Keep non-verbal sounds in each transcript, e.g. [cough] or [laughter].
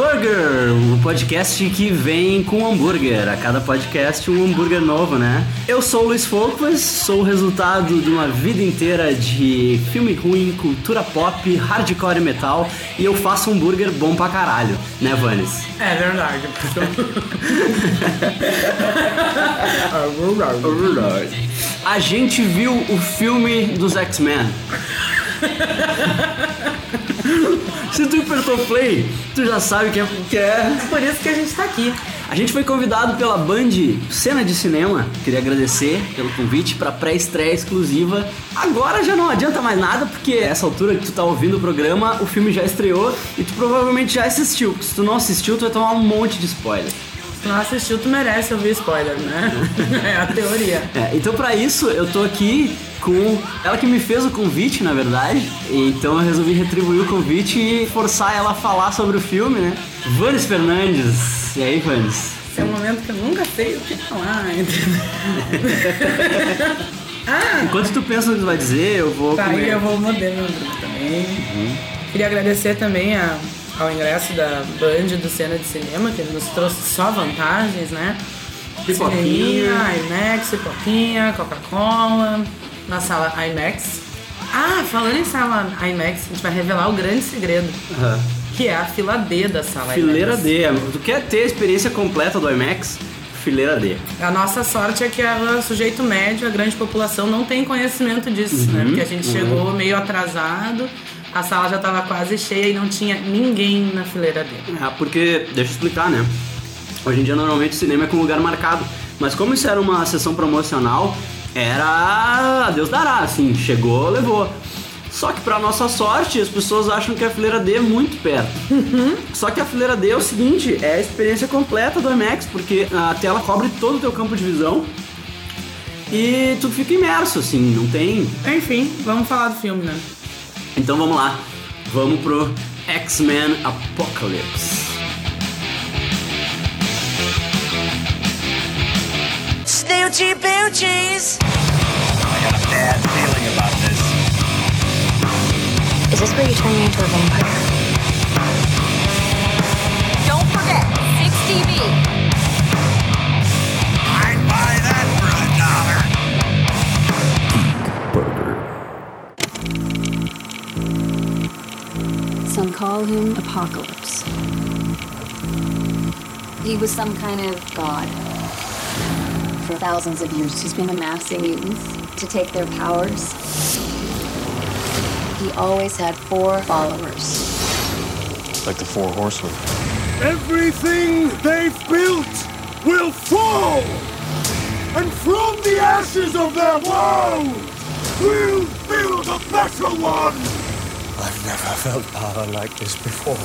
Burger, o podcast que vem com hambúrguer. A cada podcast um hambúrguer novo, né? Eu sou o Luiz Focus, sou o resultado de uma vida inteira de filme ruim, cultura pop, hardcore e metal e eu faço hambúrguer bom pra caralho, né, Vanes? É verdade. [laughs] É verdade. A gente viu o filme dos X-Men. [laughs] Se tu apertou play, tu já sabe que é, que é. Por isso que a gente tá aqui. A gente foi convidado pela Band Cena de Cinema. Queria agradecer pelo convite para pré-estreia exclusiva. Agora já não adianta mais nada, porque essa altura que tu tá ouvindo o programa, o filme já estreou e tu provavelmente já assistiu. Se tu não assistiu, tu vai tomar um monte de spoiler. Se não assistiu, tu merece ouvir spoiler, né? [laughs] é a teoria. É, então para isso eu tô aqui com ela que me fez o convite, na verdade. Então eu resolvi retribuir o convite e forçar ela a falar sobre o filme, né? Vanes Fernandes. E aí, Vanes? Esse é um momento que eu nunca sei o que falar, entendeu? [laughs] ah! Enquanto tu pensa no que tu vai dizer, eu vou. Tá, comer. aí eu vou morder meu grupo também. Uhum. Queria agradecer também a, ao ingresso da Band do Cena de Cinema, que nos trouxe só vantagens, né? Pipoquinha, IMAX, pipoquinha, Coca-Cola, na sala IMAX. Ah, falando em sala IMAX, a gente vai revelar o grande segredo. Uhum. Que é a fila D da sala Fileira IMAX. D. Tu quer ter a experiência completa do IMAX? Fileira D. A nossa sorte é que o sujeito médio, a grande população, não tem conhecimento disso, uhum, né? Porque a gente uhum. chegou meio atrasado, a sala já estava quase cheia e não tinha ninguém na fileira D. É, porque, deixa eu explicar, né? Hoje em dia, normalmente, o cinema é com lugar marcado. Mas como isso era uma sessão promocional, era a Deus dará, assim, chegou, levou. Só que para nossa sorte, as pessoas acham que a fileira D é muito perto. Uhum. Só que a fileira D é o seguinte, é a experiência completa do IMAX, porque a tela cobre todo o teu campo de visão e tu fica imerso, assim, não tem... Enfim, vamos falar do filme, né? Então vamos lá, vamos pro X-Men Apocalypse. Snoochie boochies. I got a bad feeling about this. Is this where you turn me into a vampire? Don't forget, 6 TV. For a dollar. Some call him Apocalypse. He was some kind of god. For thousands of years, he's been amassing mutants to take their powers. He always had four followers. Like the four horsemen. Everything they've built will fall! And from the ashes of their world, we'll build a better one! I've never felt power like this before.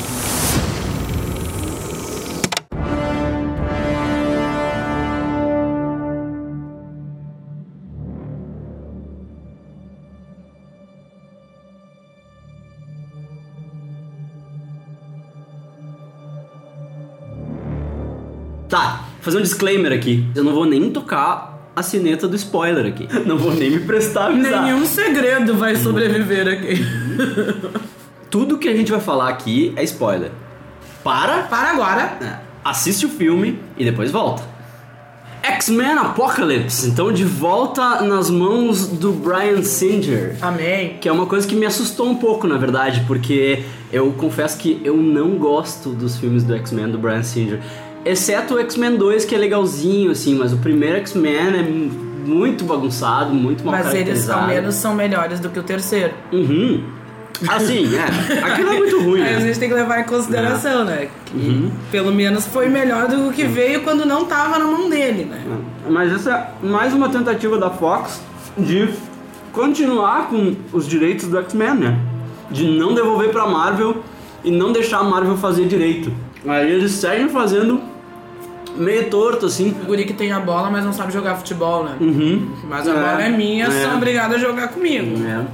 Tá, fazer um disclaimer aqui. Eu não vou nem tocar a sineta do spoiler aqui. [laughs] Não vou nem me prestar a avisar. Nenhum segredo vai sobreviver aqui. [laughs] Tudo que a gente vai falar aqui é spoiler. Para, Para agora. é, assiste o filme e depois volta. X-Men Apocalypse, então de volta nas mãos do Brian Singer. Amém. Que é uma coisa que me assustou um pouco, na verdade, porque eu confesso que eu não gosto dos filmes do X-Men do Brian Singer. Exceto o X-Men 2, que é legalzinho, assim, mas o primeiro X-Men é muito bagunçado, muito mal Mas eles ao menos são melhores do que o terceiro. Uhum. Assim, é. Aquilo é muito ruim, Aí a né? gente tem que levar em consideração, né? Que Uhum. pelo menos foi melhor do que veio quando não tava na mão dele, né? Mas essa é mais uma tentativa da Fox de continuar com os direitos do X-Men, né? De não devolver pra Marvel e não deixar a Marvel fazer direito. Aí eles seguem fazendo meio torto, assim. O guri que tem a bola, mas não sabe jogar futebol, né? Uhum. Mas a bola é minha, é. são obrigados a jogar comigo. É.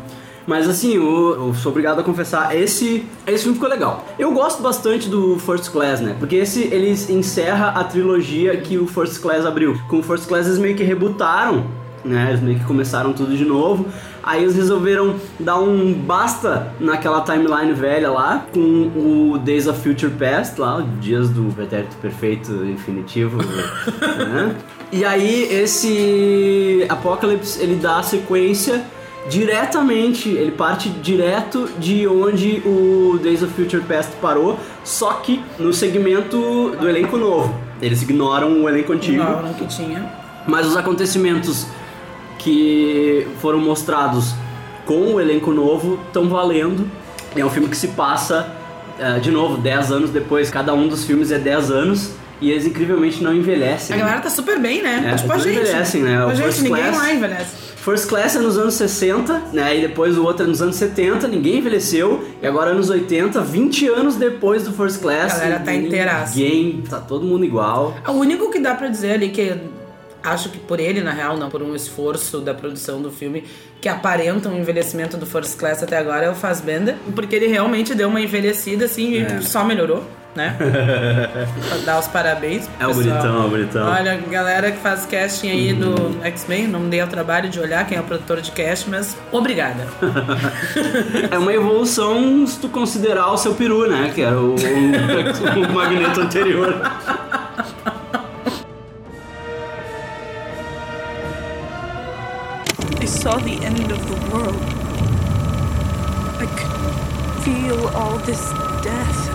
Mas assim, eu, eu sou obrigado a confessar, esse, esse filme ficou legal. Eu gosto bastante do First Class, né? Porque esse eles encerra a trilogia que o First Class abriu. Com o First Class eles meio que rebutaram né? Eles meio que começaram tudo de novo. Aí eles resolveram dar um basta naquela timeline velha lá, com o Days of Future Past lá, Dias do Pretérito Perfeito Infinitivo, [laughs] né? E aí esse Apocalypse, ele dá a sequência diretamente, ele parte direto de onde o Days of Future Past parou, só que no segmento do elenco novo. Eles ignoram o elenco antigo. Não, que tinha. Mas os acontecimentos que foram mostrados com o elenco novo estão valendo. É um filme que se passa, eh, de novo, 10 anos depois. Cada um dos filmes é 10 anos. E eles incrivelmente não envelhecem. A galera tá super bem, né? É, tipo a gente. envelhecem, né? Tipo O a gente, ninguém Class- lá envelhece. First Class é nos anos 60, né? E depois o outro é nos anos 70, ninguém envelheceu. E agora anos 80, 20 anos depois do First Class. A galera tá inteiraça. Ninguém, tá todo mundo igual. O único que dá pra dizer ali que acho que por ele, na real, não por um esforço da produção do filme, que aparenta um envelhecimento do First Class até agora é o Fassbender, porque ele realmente deu uma envelhecida assim É. e só melhorou, né? [laughs] dar os parabéns. pro É o pessoal. bonitão, é o bonitão. Olha, galera que faz casting aí do X-Men, não me dei o trabalho de olhar quem é o produtor de casting, mas obrigada. [laughs] É uma evolução se tu considerar o seu peru, né? Que era o, o, o magneto anterior. [laughs] saw the end of the world. I could feel all this death.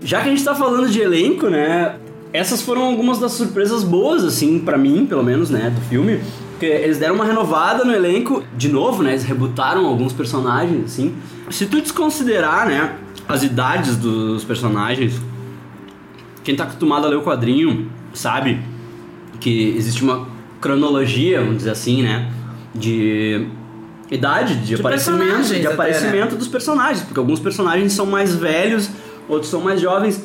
Já que a gente tá falando de elenco, né? Essas foram algumas das surpresas boas, assim, pra mim, pelo menos, né, do filme. Porque eles deram uma renovada no elenco, de novo, né? Eles rebutaram alguns personagens, assim. Se tu desconsiderar, né, as idades dos personagens, quem tá acostumado a ler o quadrinho sabe que existe uma cronologia, vamos dizer assim, né? De idade, de, De aparecimento, de até, aparecimento dos personagens, porque alguns personagens são mais velhos, outros são mais jovens.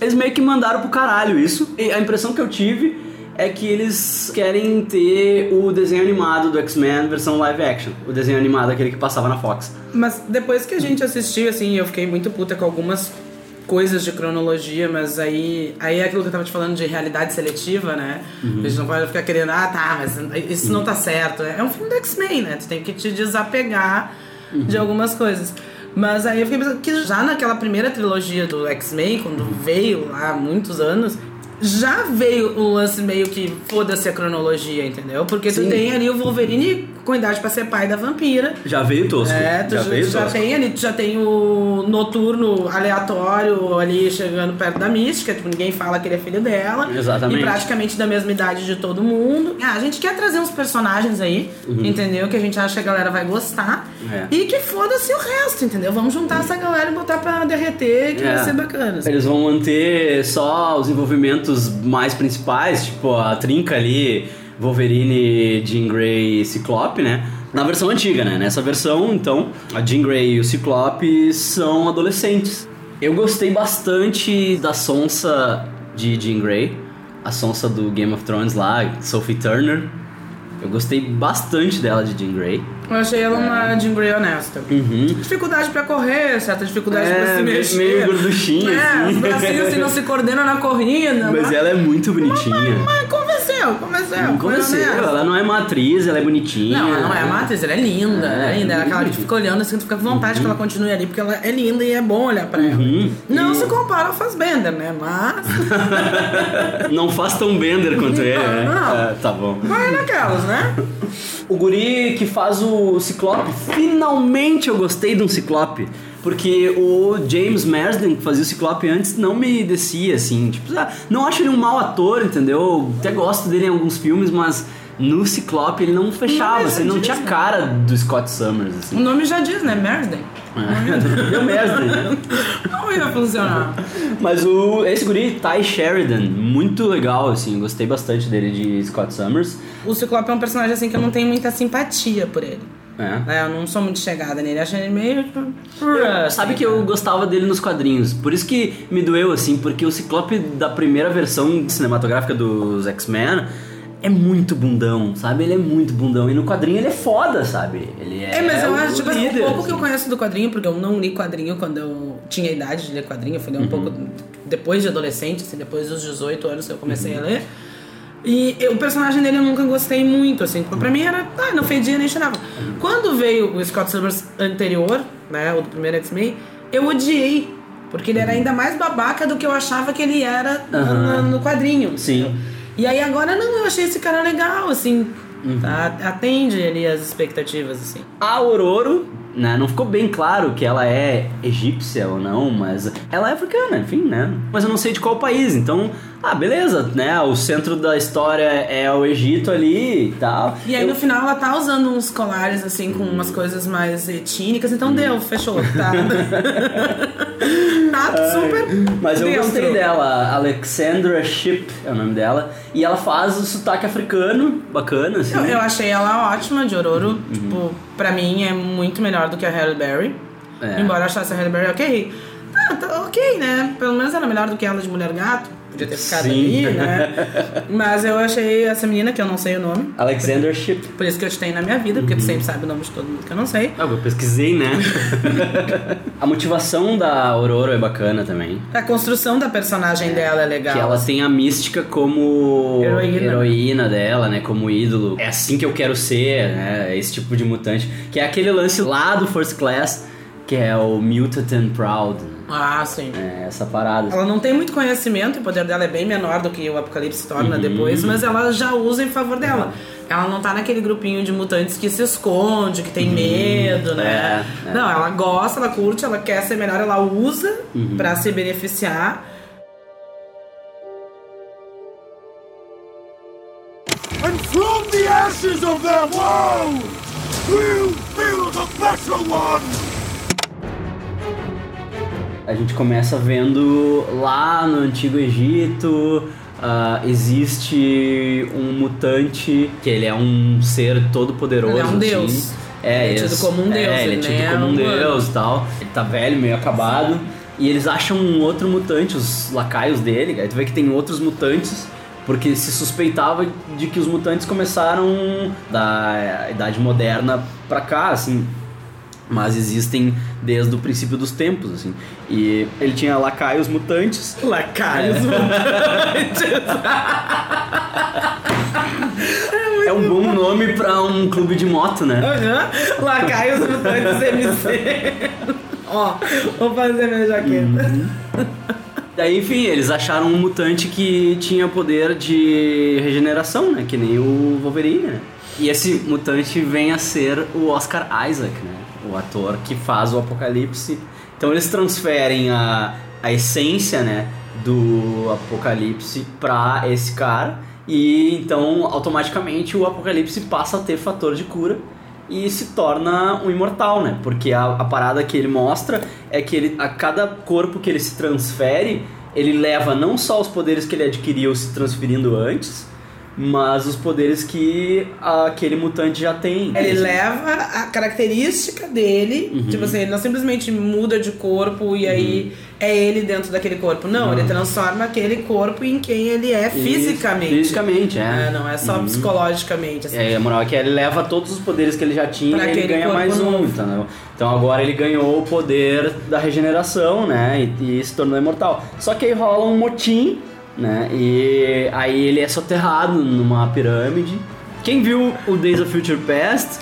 Eles meio que mandaram pro caralho isso. E a impressão que eu tive é que eles querem ter o desenho animado do X-Men versão live action. O desenho animado, aquele que passava na Fox. Mas depois que a gente assistiu, assim, eu fiquei muito puta com algumas coisas de cronologia, mas aí, aí é aquilo que eu tava te falando de realidade seletiva, né? Uhum. A gente não pode ficar querendo, ah, tá, mas isso não tá certo. É um filme do X-Men, né? Tu tem que te desapegar Uhum. de algumas coisas. Mas aí eu fiquei pensando que já naquela primeira trilogia do X-Men, quando veio lá há muitos anos, já veio o lance meio que foda-se a cronologia, entendeu? Porque tu Sim. tem ali o Wolverine com idade pra ser pai da vampira. Já veio tosco. É, tu já já, veio já tosco. tem ali, tu já tem o noturno aleatório ali chegando perto da mística, tipo, ninguém fala que ele é filho dela. Exatamente. E praticamente da mesma idade de todo mundo. Ah, a gente quer trazer uns personagens aí, entendeu? Que a gente acha que a galera vai gostar. Uhum. É. E que foda-se o resto, entendeu? Vamos juntar essa galera e botar pra derreter, que É. vai ser bacana. assim. Eles vão manter só os envolvimentos mais principais, tipo a trinca ali, Wolverine, Jean Grey e Ciclope, né? Na versão antiga, né? Nessa versão, então, a Jean Grey e o Ciclope são adolescentes. Eu gostei bastante da sonsa de Jean Grey, a sonsa do Game of Thrones lá, Sophie Turner. Eu gostei bastante dela de Jean Grey. Eu achei ela uma Jean Grey honesta. Uhum. Dificuldade pra correr, certa dificuldade É, pra se mexer. meio gorduchinha, É, assim. os bracinhos assim não se coordenam na corrida. [laughs] Mas ela é muito bonitinha. Mas convenceu, convenceu. Não foi conheceu, honesta. ela não é uma atriz, ela é bonitinha. Não, ela não é uma atriz, ela é linda. É, é linda. Ela é aquela que fica olhando assim, tu fica com vontade que ela continue ali, porque ela é linda e é bom olhar pra ela. Uhum. Não E- se compara ao Fassbender, né? Mas. [laughs] Não faz tão bender quanto ele, né? não. É, tá bom. Vai naquelas, né? O guri que faz o Ciclope, finalmente eu gostei de um Ciclope. Porque o James Marsden, que fazia o Ciclope antes, não me descia, assim. Tipo, ah, não acho ele um mau ator, entendeu? Até gosto dele em alguns filmes, mas no Ciclope ele não fechava, Não, assim, não tinha né? cara do Scott Summers, O assim. nome já diz, né? Marsden. É. [laughs] Deu Marsden, né? Não ia funcionar. Mas o, esse guri, Ty Sheridan, muito legal, assim, gostei bastante dele de Scott Summers. O Ciclope é um personagem assim que eu não tenho muita simpatia por ele. É. É, eu não sou muito chegada nele. Acho ele meio. Eu- assim, sabe que eu gostava dele nos quadrinhos, por isso que me doeu assim, porque o Ciclope da primeira versão cinematográfica dos X-Men é muito bundão, sabe? Ele é muito bundão e no quadrinho ele é foda, sabe? Ele é É, mas eu acho, tipo, assim, líder, o pouco que eu assim. conheço do quadrinho, porque eu não li quadrinho quando eu tinha idade de ler quadrinho, eu fui ler Uhum. um pouco depois de adolescente, assim, depois dos 18 anos que eu comecei Uhum. a ler. E eu- o personagem dele eu nunca gostei muito, assim. Pra mim era, ah, não fedia nem cheirava. Quando veio o Scott Summers anterior, né, o do primeiro X-Men, eu odiei. Porque ele era ainda mais babaca do que eu achava que ele era no- Aham. no quadrinho. Sim. E aí agora não, eu achei esse cara legal, assim. Uhum. tá? Atende ali as expectativas, assim. A Aurora, né, não ficou bem claro que ela é egípcia ou não, mas ela é africana, enfim, né? Mas eu não sei de qual país, então, ah, beleza, né? O centro da história é o Egito ali e tal. E aí Eu- no final ela tá usando uns colares assim com umas coisas mais etínicas, Uhum. então deu, fechou, tá? [laughs] tá super. Mas eu dentro. gostei dela, Alexandra Ship é o nome dela, e ela faz o sotaque africano, bacana, assim. Eu, eu achei ela ótima de Ororo. Tipo, pra mim é muito melhor do que a Halle Berry. É. Embora achasse a Halle Berry ok. Ah, tá ok, né? Pelo menos era melhor do que ela de Mulher Gato. Podia ter ficado Sim. ali, né? [laughs] Mas eu achei essa menina, que eu não sei o nome. Alexander Ship. Por isso que eu te tenho na minha vida, porque tu Uhum. sempre sabe o nome de todo mundo que eu não sei. Ah, eu pesquisei, né? [laughs] a motivação da Aurora é bacana também. A construção da personagem dela é legal. Que ela tem a mística como Heroína. heroína dela, né? Como ídolo. É assim que eu quero ser, né? Esse tipo de mutante. Que é aquele lance lá do First Class, que é o Mutant and Proud. Ah, sim. É essa parada. Ela não tem muito conhecimento, o poder dela é bem menor do que o Apocalipse torna Uhum. depois, mas ela já usa em favor dela. Ela não tá naquele grupinho de mutantes que se esconde, que tem medo, né? É, é. Não, ela gosta, ela curte, ela quer ser melhor, ela usa Uhum. pra se beneficiar. And from the ashes of their world, we'll build a better one! A gente começa vendo lá no Antigo Egito. ah, existe um mutante que ele é um ser todo poderoso. Ele é um deus. Assim. É, Ele é tido como um deus, É, ele é tido é como um humano. deus e tal. Ele tá velho, meio acabado. E eles acham um outro mutante, os lacaios dele. Aí tu vê que tem outros mutantes. Porque se suspeitava de que os mutantes começaram da Idade Moderna pra cá, assim. Mas existem desde o princípio dos tempos, assim. E ele tinha lacaios mutantes. Lacaios mutantes. [laughs] É um bom nome pra um clube de moto, né? Aham. Lacaios mutantes MC. Ó, vou fazer minha jaqueta. Daí, enfim, eles acharam um mutante que tinha poder de regeneração, né? Que nem o Wolverine, né? E esse mutante vem a ser o Oscar Isaac, né? O ator que faz o Apocalipse. Então eles transferem a, a essência, né? Do Apocalipse pra esse cara. E então, automaticamente, o Apocalipse passa a ter fator de cura e se torna um imortal, né? Porque a, a parada que ele mostra é que ele, a cada corpo que ele se transfere, ele leva não só os poderes que ele adquiriu se transferindo antes, mas os poderes que aquele mutante já tem. Ele leva a característica dele, Uhum. tipo assim, ele não simplesmente muda de corpo e aí é ele dentro daquele corpo. Não, ele transforma aquele corpo em quem ele é Isso, fisicamente. Fisicamente, é. É, não é só Uhum. psicologicamente. Assim. É, a moral é que ele leva todos os poderes que ele já tinha Pra e ele ganha mais um, entendeu? Então agora ele ganhou o poder da regeneração, né? E, e se tornou imortal. Só que aí rola um motim, né? E aí ele é soterrado numa pirâmide. Quem viu o Days of Future Past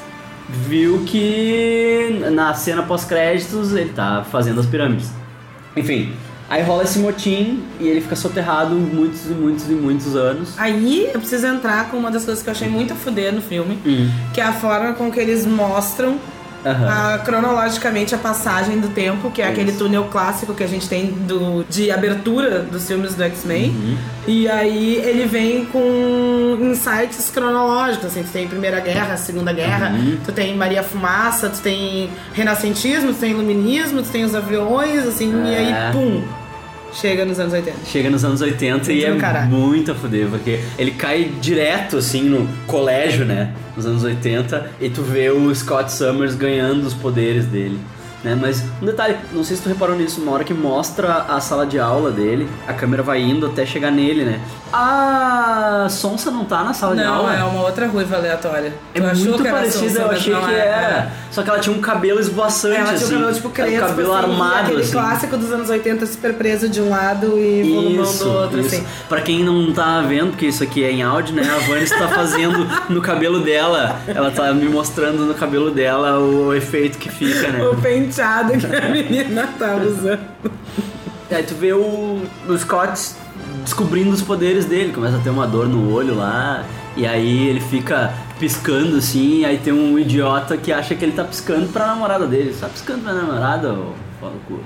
viu que na cena pós-créditos ele tá fazendo as pirâmides. Enfim, aí rola esse motim e ele fica soterrado muitos e muitos e muitos anos. Aí eu preciso entrar com uma das coisas que eu achei muito a fuder no filme, que é a forma com que eles mostram Aham. a- cronologicamente a passagem do tempo, que é aquele túnel clássico que a gente tem do, de abertura dos filmes do X-Men. Uhum. E aí ele vem com insights cronológicos, assim, tu tem Primeira Guerra, Segunda Guerra, Uhum. tu tem Maria Fumaça, tu tem renascentismo, tu tem iluminismo, tu tem os aviões, assim, e É. aí, pum, chega nos anos 80. Chega nos anos 80 e Muito é do caralho. muito a fuder, porque ele cai direto assim no colégio, né? Nos anos 80, e tu vê o Scott Summers ganhando os poderes dele. Né? Mas um detalhe, não sei se tu reparou nisso, uma hora que mostra a sala de aula dele, a câmera vai indo até chegar nele, né? A Sonsa não tá na sala de Não, aula. é uma outra ruiva aleatória. É Tu muito era parecida, eu achei não que é. era. Só que ela tinha um cabelo esvoaçante, Ela tinha assim. um cabelo tipo Era crespo, cabelo assim, armado, aquele assim. clássico dos anos 80, super preso de um lado e volumão do outro, isso. assim. Pra quem não tá vendo, porque isso aqui é em áudio, né? A Vanessa tá fazendo no cabelo dela. Ela tá me mostrando no cabelo dela o efeito que fica, né? O penteado que a menina tá usando. E aí tu vê o, o Scott descobrindo os poderes dele, começa a ter uma dor no olho lá, e aí ele fica piscando assim, aí tem um idiota que acha que ele tá piscando pra namorada dele. Tá piscando pra namorada, ô fala o cu.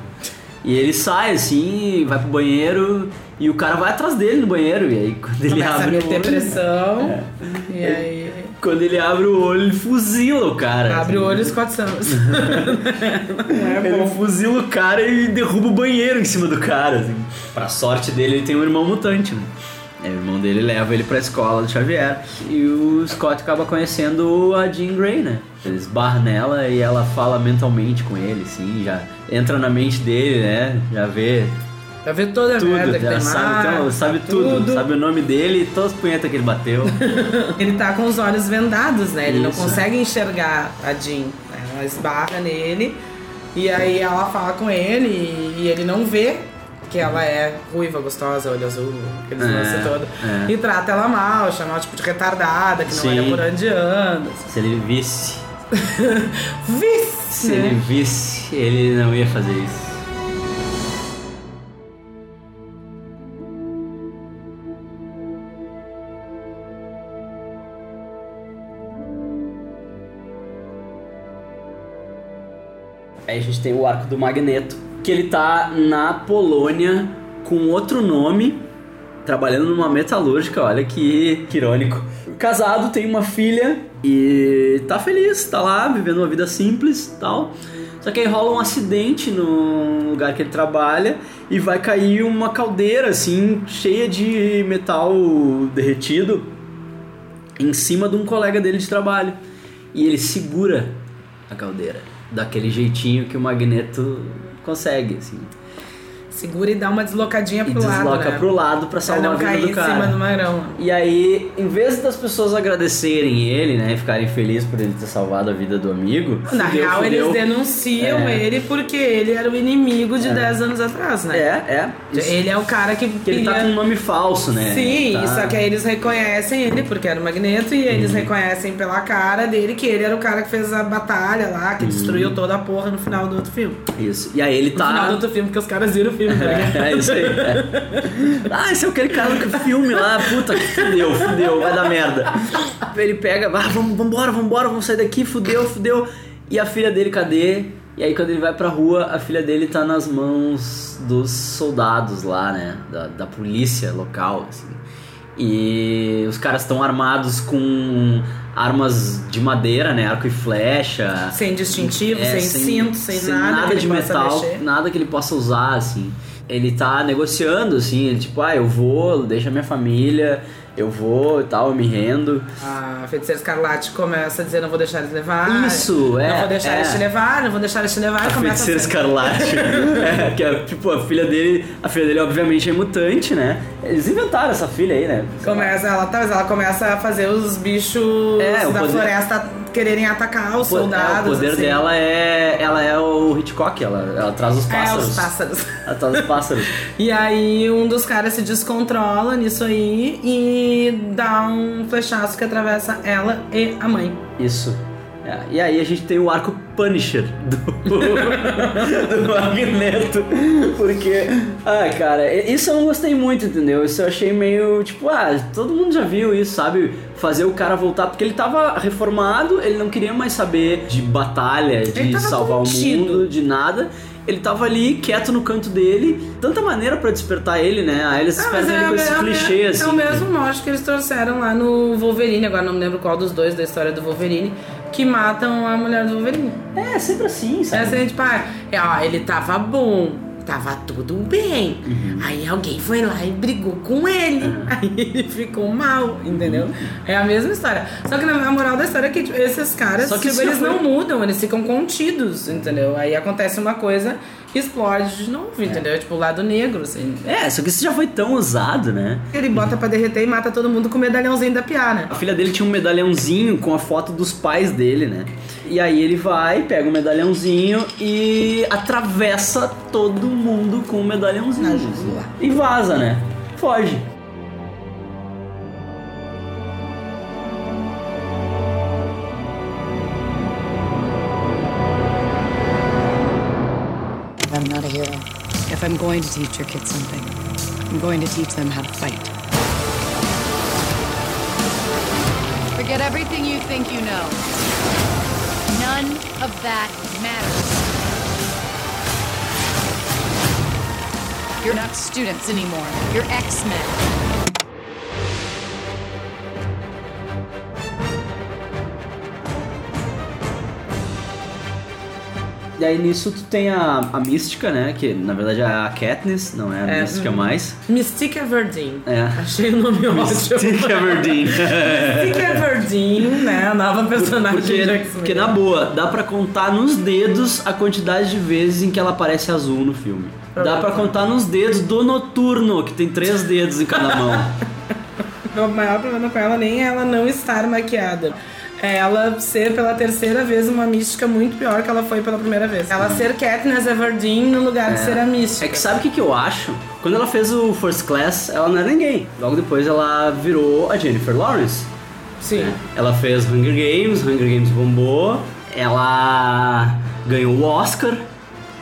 E ele sai assim, vai pro banheiro, e o cara vai atrás dele no banheiro, e aí quando ele Começa a abre o meter olho, pressão. E aí. quando ele abre o olho, ele fuzila o cara. Abre o assim. olho e Scott Summers. Ele fuzila o cara e derruba o banheiro em cima do cara. Assim. Pra sorte dele, ele tem um irmão mutante, né? Aí o irmão dele leva ele pra escola do Xavier. E o Scott acaba conhecendo a Jean Grey, né? Ele esbarra nela e ela fala mentalmente com ele, assim, já entra na mente dele, né? Já vê Pra ver toda a tudo, merda que já tem sabe, lá, então, sabe tudo, tudo. sabe o nome dele e todas as punhetas que ele bateu. [laughs] Ele tá com os olhos vendados, né? Ele não Isso. consegue enxergar a Jean. né? Ela esbarra nele e aí ela fala com ele e, e ele não vê que ela é ruiva, gostosa, olho azul, aqueles É, lances todo. é. E trata ela mal, chama ela tipo de retardada, que não Sim. olha por onde anda. Se ele visse, [laughs] Vice! se né? ele visse, ele não ia fazer isso. Aí a gente tem o arco do Magneto, que ele tá na Polônia com outro nome, trabalhando numa metalúrgica, olha que, que irônico. Casado, tem uma filha e tá feliz, tá lá vivendo uma vida simples tal. Só que aí rola um acidente no lugar que ele trabalha e vai cair uma caldeira assim, cheia de metal derretido em cima de um colega dele de trabalho. E ele segura a caldeira daquele jeitinho que o Magneto consegue, assim. Segura e dá uma deslocadinha E pro lado, desloca né? pro lado pra Pra salvar não a vida cair do em cara. cima do magrão. E aí, em vez das pessoas agradecerem ele, né, e ficarem felizes por ele ter salvado a vida do amigo, Na fudeu, real, fudeu. eles denunciam É. ele porque ele era o inimigo de 10 anos atrás, né? É, é. Isso. Ele é o cara que, Que ele tá com um nome falso, né? Sim, Tá- só que aí eles reconhecem ele porque era o Magneto e eles Uhum. reconhecem pela cara dele que ele era o cara que fez a batalha lá, que destruiu toda a porra no final do outro filme. Isso. E aí ele No final do Uhum. tá. outro filme, porque os caras viram o filme, tá ligado? É isso aí. é. [laughs] Ah, esse é aquele cara do filme lá, puta que fudeu, fudeu, vai dar merda. Ele pega, ah, vamos, vambora, vambora, vamos sair daqui, fudeu, fudeu. E a filha dele, cadê? E aí quando ele vai pra rua, a filha dele tá nas mãos dos soldados lá, né? Da, da polícia local, assim. E os caras estão armados com armas de madeira, né? Arco e flecha. Sem distintivo, É, sem, cinto, sem, nada, que ele de metal, mexer. nada que ele possa usar, assim. Ele tá negociando, assim, ele, tipo, ah, eu vou, deixa minha família, eu vou e tal, eu me rendo. A feiticeira escarlate começa a dizer: Não vou deixar eles levar. Isso, é, Não vou deixar é. eles te levar, não vou deixar eles te levar. A feiticeira escarlate. [laughs] é, que é, tipo, a filha dele, a filha dele obviamente é mutante, né? Eles inventaram essa filha aí, né? Começa, ela, mas ela começa a fazer os bichos É, da poder- floresta quererem atacar os Po- é, soldados. o poder assim. dela é. Ela é o Hitchcock, ela, ela traz os É, pássaros. os pássaros. Ela traz os pássaros. [laughs] E aí um dos caras se descontrola nisso aí e dá um flechaço que atravessa ela e a mãe. Isso. É, E aí a gente tem o arco Punisher do, [laughs] do Magneto. Porque, ah, cara, isso eu não gostei muito, entendeu? Isso eu achei meio tipo, ah, todo mundo já viu isso, sabe? Fazer o cara voltar, porque ele tava reformado, ele não queria mais saber de batalha, de salvar contido. o mundo, de nada. Ele tava ali, quieto no canto dele, tanta maneira pra despertar ele, né? Aí eles Ah, mas despertam ele com esse é, clichê, é, assim. é o mesmo mote que eles trouxeram lá no Wolverine, agora não me lembro qual dos dois da história do Wolverine, que matam a mulher do Wolverine. É, sempre assim, É sabe? assim, tipo, ah, é, ó, ele tava bom, tava tudo bem. Uhum. Aí alguém foi lá e brigou com ele. [laughs] Aí ele ficou mal, entendeu? Uhum. É a mesma história. Só que na a moral da história é que tipo, esses caras, Só que tipo, eles foi- não mudam, eles ficam contidos, entendeu? Aí acontece uma coisa explode de novo, entendeu? Tipo, o lado negro, assim. É, só que isso já foi tão usado, né? Ele bota pra derreter e mata todo mundo com o medalhãozinho da piara. A filha dele tinha um medalhãozinho com a foto dos pais dele, né? E aí ele vai, pega o medalhãozinho e atravessa todo mundo com o medalhãozinho. Na. E vaza, né? Foge. I'm going to teach your kids something, I'm going to teach them how to fight. Forget everything you think you know. None of that matters. You're not students anymore. You're X-Men. E aí nisso tu tem a, a Mística, né? Que na verdade é a Katniss, não é a É, Mística uhum. mais. Mystique Everdeen. É. Achei o nome ótimo. Mystique Everdeen. [laughs] Mystique Everdeen, né? A nova personagem Porque, de X-Men. porque na boa, dá pra contar nos dedos a quantidade de vezes em que ela aparece azul no filme. Dá pra contar nos dedos do Noturno, que tem três dedos em cada mão. [laughs] O maior problema com ela nem é ela não estar maquiada. É ela ser pela terceira vez uma mística muito pior que ela foi pela primeira vez. Ela ser Katniss Everdeen no lugar de ser a mística. É que sabe o que, que eu acho? Quando ela fez o First Class, ela não era ninguém. Logo depois ela virou a Jennifer Lawrence. Sim. Ela fez Hunger Games, Hunger Games bombou, ela ganhou o Oscar,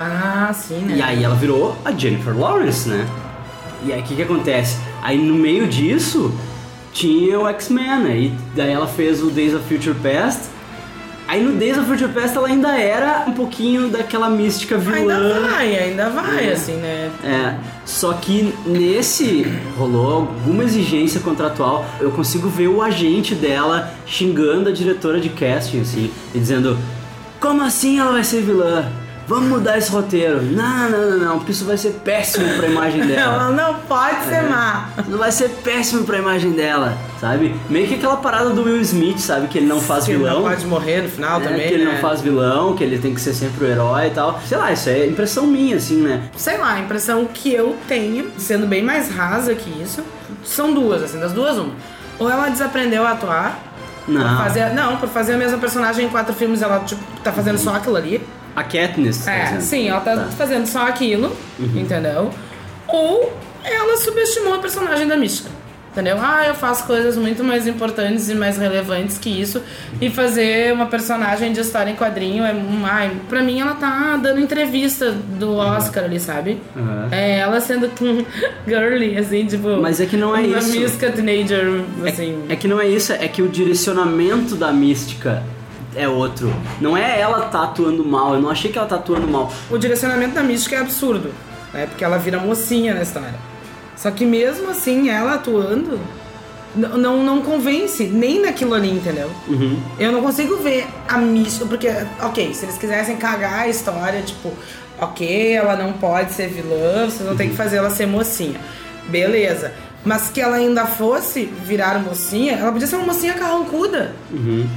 Ah, sim, né? e aí ela virou a Jennifer Lawrence, né? E aí o que, que acontece? Aí no meio disso tinha o X-Men, né? E daí ela fez o Days of Future Past. Aí no Days of Future Past ela ainda era um pouquinho daquela mística vilã. Ainda vai, ainda vai, É. assim, né? É, só que nesse rolou alguma exigência contratual. Eu consigo ver o agente dela xingando a diretora de casting, assim, e dizendo: Como assim ela vai ser vilã? Vamos mudar esse roteiro. Não, não, não, não, porque isso vai ser péssimo pra imagem [laughs] dela. Ela não pode ser má. Isso vai ser péssimo pra imagem dela, sabe? Meio que aquela parada do Will Smith, sabe? Que ele não faz Que vilão. não pode morrer no final né? também, que ele né? não faz vilão, que ele tem que ser sempre o herói e tal. Sei lá, isso é impressão minha, assim, né? Sei lá, a impressão que eu tenho, sendo bem mais rasa que isso, são duas, assim, das duas uma. Ou ela desaprendeu a atuar, Não. Por fazer, não, por fazer a mesma personagem em quatro filmes, ela tipo, tá fazendo só aquilo ali. A Katniss. tá É, sim, ela tá, fazendo só aquilo, entendeu? Ou ela subestimou a personagem da mística. Entendeu? Ah, eu faço coisas muito mais importantes e mais relevantes que isso. E fazer uma personagem de história em quadrinho é. Ai, pra mim, ela tá dando entrevista do Oscar ali, sabe? Uhum. É, ela sendo [laughs] girly, assim, tipo. Mas é que não é uma isso. mística teenager, assim. É que não é isso, é que o direcionamento da mística é outro. Não é ela tá atuando mal, eu não achei que ela tá atuando mal. O direcionamento da mística é absurdo, né? Porque ela vira mocinha na história. Só que mesmo assim, ela atuando não, não convence, nem naquilo ali, entendeu? Uhum. Eu não consigo ver a mística, porque, ok, se eles quisessem cagar a história, tipo, ok, ela não pode ser vilã, vocês vão ter Uhum. que fazer ela ser mocinha. Beleza. Mas que ela ainda fosse virar mocinha, ela podia ser uma mocinha carrancuda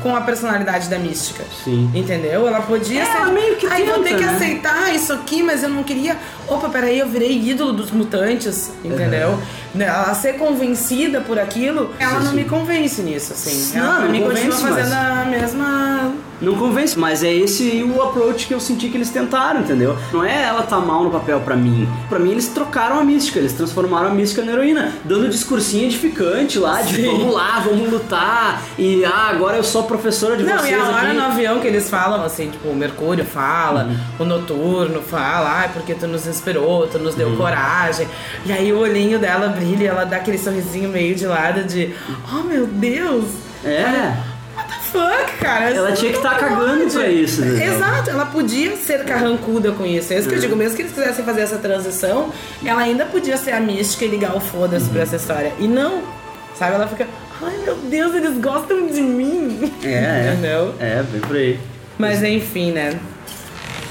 com a personalidade da mística. Uhum. Sim. Entendeu? Ela podia É, ser. ela meio que Aí vou ter tenta, que né? aceitar isso aqui, mas eu não queria. Opa, peraí, eu virei ídolo dos mutantes, entendeu? Né, Ela ser convencida por aquilo, ela Sim, não sim. me convence nisso, assim. Não, ela pra não mim continua convence, mas- fazendo a mesma. Não convence, mas é esse o approach que eu senti que eles tentaram, entendeu? Não é ela tá mal no papel pra mim. Pra mim eles trocaram a mística, eles transformaram a mística na heroína, dando discursinho edificante lá, de Sim. vamos lá, vamos lutar, e ah, agora eu sou professora de Não, vocês e a hora aqui. no avião que eles falam, assim, tipo, o Mercúrio fala, Uhum. o Noturno fala, ai, porque tu nos inspirou, tu nos Uhum. deu coragem. E aí o olhinho dela brilha, e ela dá aquele sorrisinho meio de lado de, oh meu Deus! É. The fuck, cara? Ela tinha que não tá cagando pra isso, né? Exato, ela podia ser carrancuda com isso. É isso que eu digo, mesmo que eles quisessem fazer essa transição, ela ainda podia ser a mística e ligar o foda-se Uhum. pra essa história. E não, sabe? Ela fica, ai meu Deus, eles gostam de mim. É, é. [laughs] Entendeu? É, bem por aí. Mas enfim, né?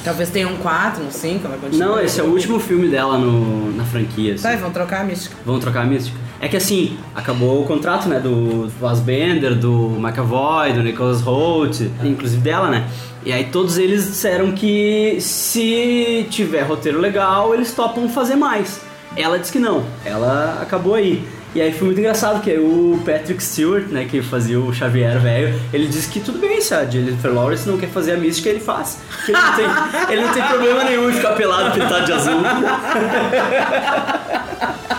Talvez tenha um 4, um 5, ela continua. Não, esse é o último filme dela no, na franquia. assim. Tá, vão trocar a mística. Vão trocar a mística. É que assim, acabou o contrato, né, do Fassbender, do McAvoy, do Nicholas Holt, inclusive dela, né? E aí todos eles disseram que se tiver roteiro legal, eles topam fazer mais. Ela disse que não, ela acabou aí. E aí foi muito engraçado que o Patrick Stewart, né, que fazia o Xavier velho, ele disse que tudo bem se a Jennifer Lawrence não quer fazer a mística, ele faz. Que ele, não tem, [laughs] ele não tem problema nenhum em ficar pelado pintado de azul. [laughs]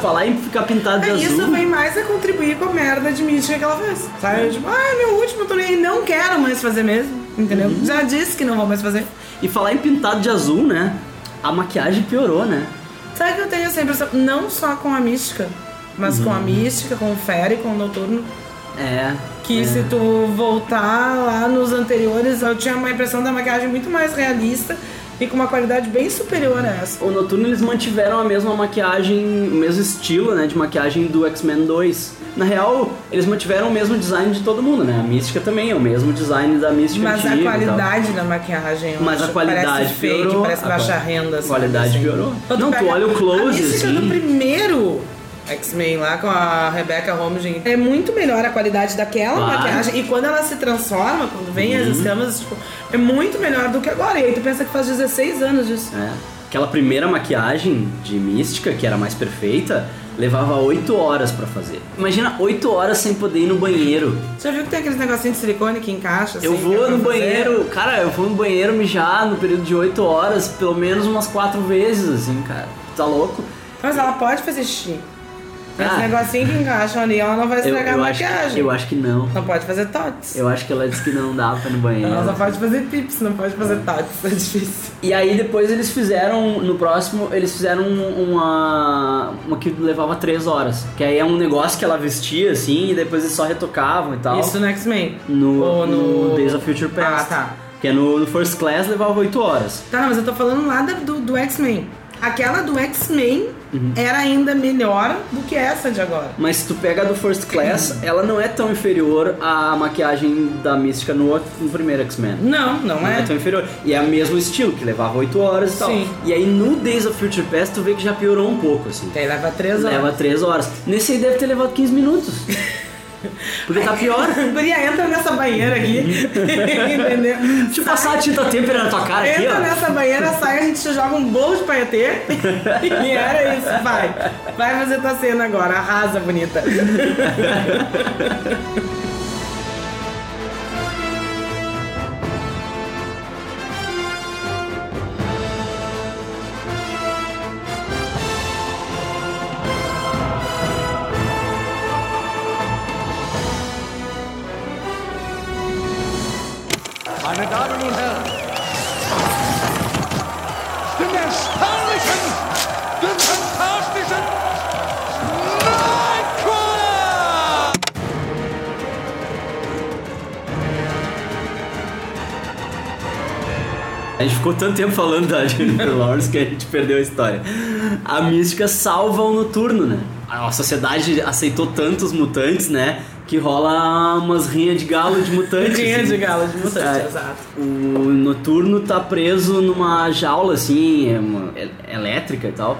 Falar em ficar pintado de É, azul. Isso vem mais a contribuir com a merda de mística que ela fez. Sabe? Tipo, ah, é meu último torneio, não quero mais fazer mesmo. Entendeu? Uhum. Já disse que não vou mais fazer. E falar em pintado de azul, né? A maquiagem piorou, né? Sabe que eu tenho essa impressão? Não só com a mística, mas com a Uhum. mística, com o Fairy, com o Noturno. É. Que é. se tu voltar lá nos anteriores, eu tinha uma impressão da maquiagem muito mais realista e com uma qualidade bem superior a essa. O Noturno eles mantiveram a mesma maquiagem, o mesmo estilo, né, de maquiagem do X-Men 2. Na real, eles mantiveram o mesmo design de todo mundo, né? A Mística também é o mesmo design da Mística Mas a antiga tal. qualidade da maquiagem, eu Mas a acho, qualidade parece fake, piorou. parece A baixa renda. a sabe, qualidade assim. piorou. Não, tu olha o close, A mística assim. do primeiro X-Men lá com a Rebecca Holmes, gente, é muito melhor a qualidade daquela Claro. maquiagem. E quando ela se transforma, quando vem Uhum. as escamas, tipo, é muito melhor do que agora. E aí tu pensa que faz 16 anos disso. É. Aquela primeira maquiagem de Mística, que era mais perfeita, levava 8 horas pra fazer. Imagina 8 horas sem poder ir no banheiro. Você já viu que tem aqueles negocinhos de silicone que encaixa? Eu assim, é vou pra no fazer? banheiro, cara, eu vou no banheiro mijar no período de 8 horas, pelo menos umas 4 vezes, assim, cara. Tá louco? Mas ela pode fazer xixi. Esse Ah. negocinho que encaixam ali, ela não vai estragar eu a acho, maquiagem. eu acho que não. Não pode fazer tots. Eu acho que ela disse que não dá pra ir no banheiro. Ela só pode fazer pips, não pode fazer tots. É difícil. E aí depois eles fizeram, no próximo, eles fizeram uma. uma que levava 3 horas. Que aí é um negócio que ela vestia assim e depois eles só retocavam e tal. Isso no X-Men. no, Ou no- no Days of Future Past. Ah, tá. Que é no, no First Class levava 8 horas. Tá, mas eu tô falando lá do, do X-Men. Aquela do X-Men Uhum. era ainda melhor do que essa de agora. Mas se tu pega a do First Class, ela não é tão inferior à maquiagem da Mística no, no primeiro X-Men. Não, não, Não é é. tão inferior. E é o mesmo estilo, que levava 8 horas e tal. Sim. E aí no Days of Future Past tu vê que já piorou um pouco, assim. Aí leva três horas. Leva 3 horas. Nesse aí deve ter levado 15 minutos. [laughs] Porque tá pior. [laughs] Guria, entra nessa banheira aqui. [laughs] Entendeu? Deixa eu passar a tinta têmpera na tua cara aqui, Entra nessa banheira, sai, a gente te joga um bolo de paetê. [laughs] e era isso, vai. Vai fazer tua cena agora, arrasa, bonita. Meine Damen und Herren, den erstaunlichen, den fantastischen! A gente ficou tanto tempo falando da Jennifer Lawrence que a gente perdeu a história. A mística salva o noturno, né? A sociedade aceitou tantos mutantes, né? Que rola umas rinhas de galo de mutantes. [laughs] Rinha assim. de galo de mutante, É, exato. O noturno tá preso numa jaula assim, é é- elétrica e tal,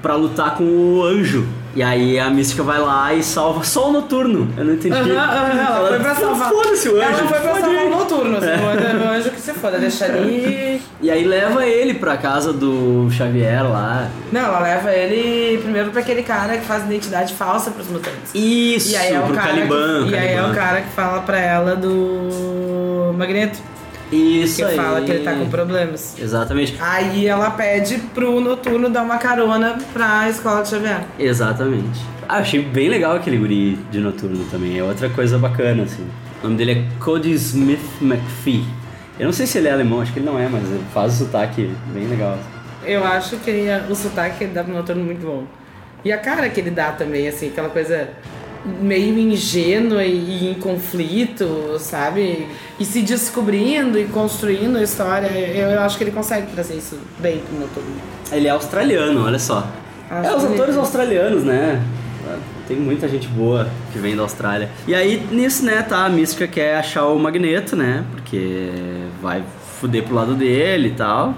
pra lutar com o anjo. E aí a mística vai lá e salva só o noturno. Eu não entendi. Aham, aham, ela foi pra salvar. Foda-se o anjo. Ela foi pra salvar noturno, assim, anjo que se foda, deixa ali. E aí leva ele pra casa do Xavier lá. Não, ela leva ele primeiro pra aquele cara que faz identidade falsa pros mutantes. Isso, E aí é o pro cara Caliban. que, E aí é o cara que fala pra ela do Magneto. Isso que aí. fala que ele tá com problemas. Exatamente. Aí ela pede pro Noturno dar uma carona pra escola de Xavier. Exatamente. Ah, achei bem legal aquele guri de noturno também. É outra coisa bacana, assim. O nome dele é Cody Smith McPhee. Eu não sei se ele é alemão, acho que ele não é, mas ele faz o sotaque bem legal. Eu acho que ele, o sotaque que ele dá pro Noturno é muito bom. E a cara que ele dá também, assim, aquela coisa meio ingênua e em conflito, sabe? E se descobrindo e construindo a história. Eu, eu acho que ele consegue trazer isso bem pro Noturno. Ele é australiano, olha só. Acho é, os atores australianos, né? Tem muita gente boa que vem da Austrália. E aí, nisso, né, tá, a Mística quer achar o Magneto, né? Porque vai fuder pro lado dele e tal.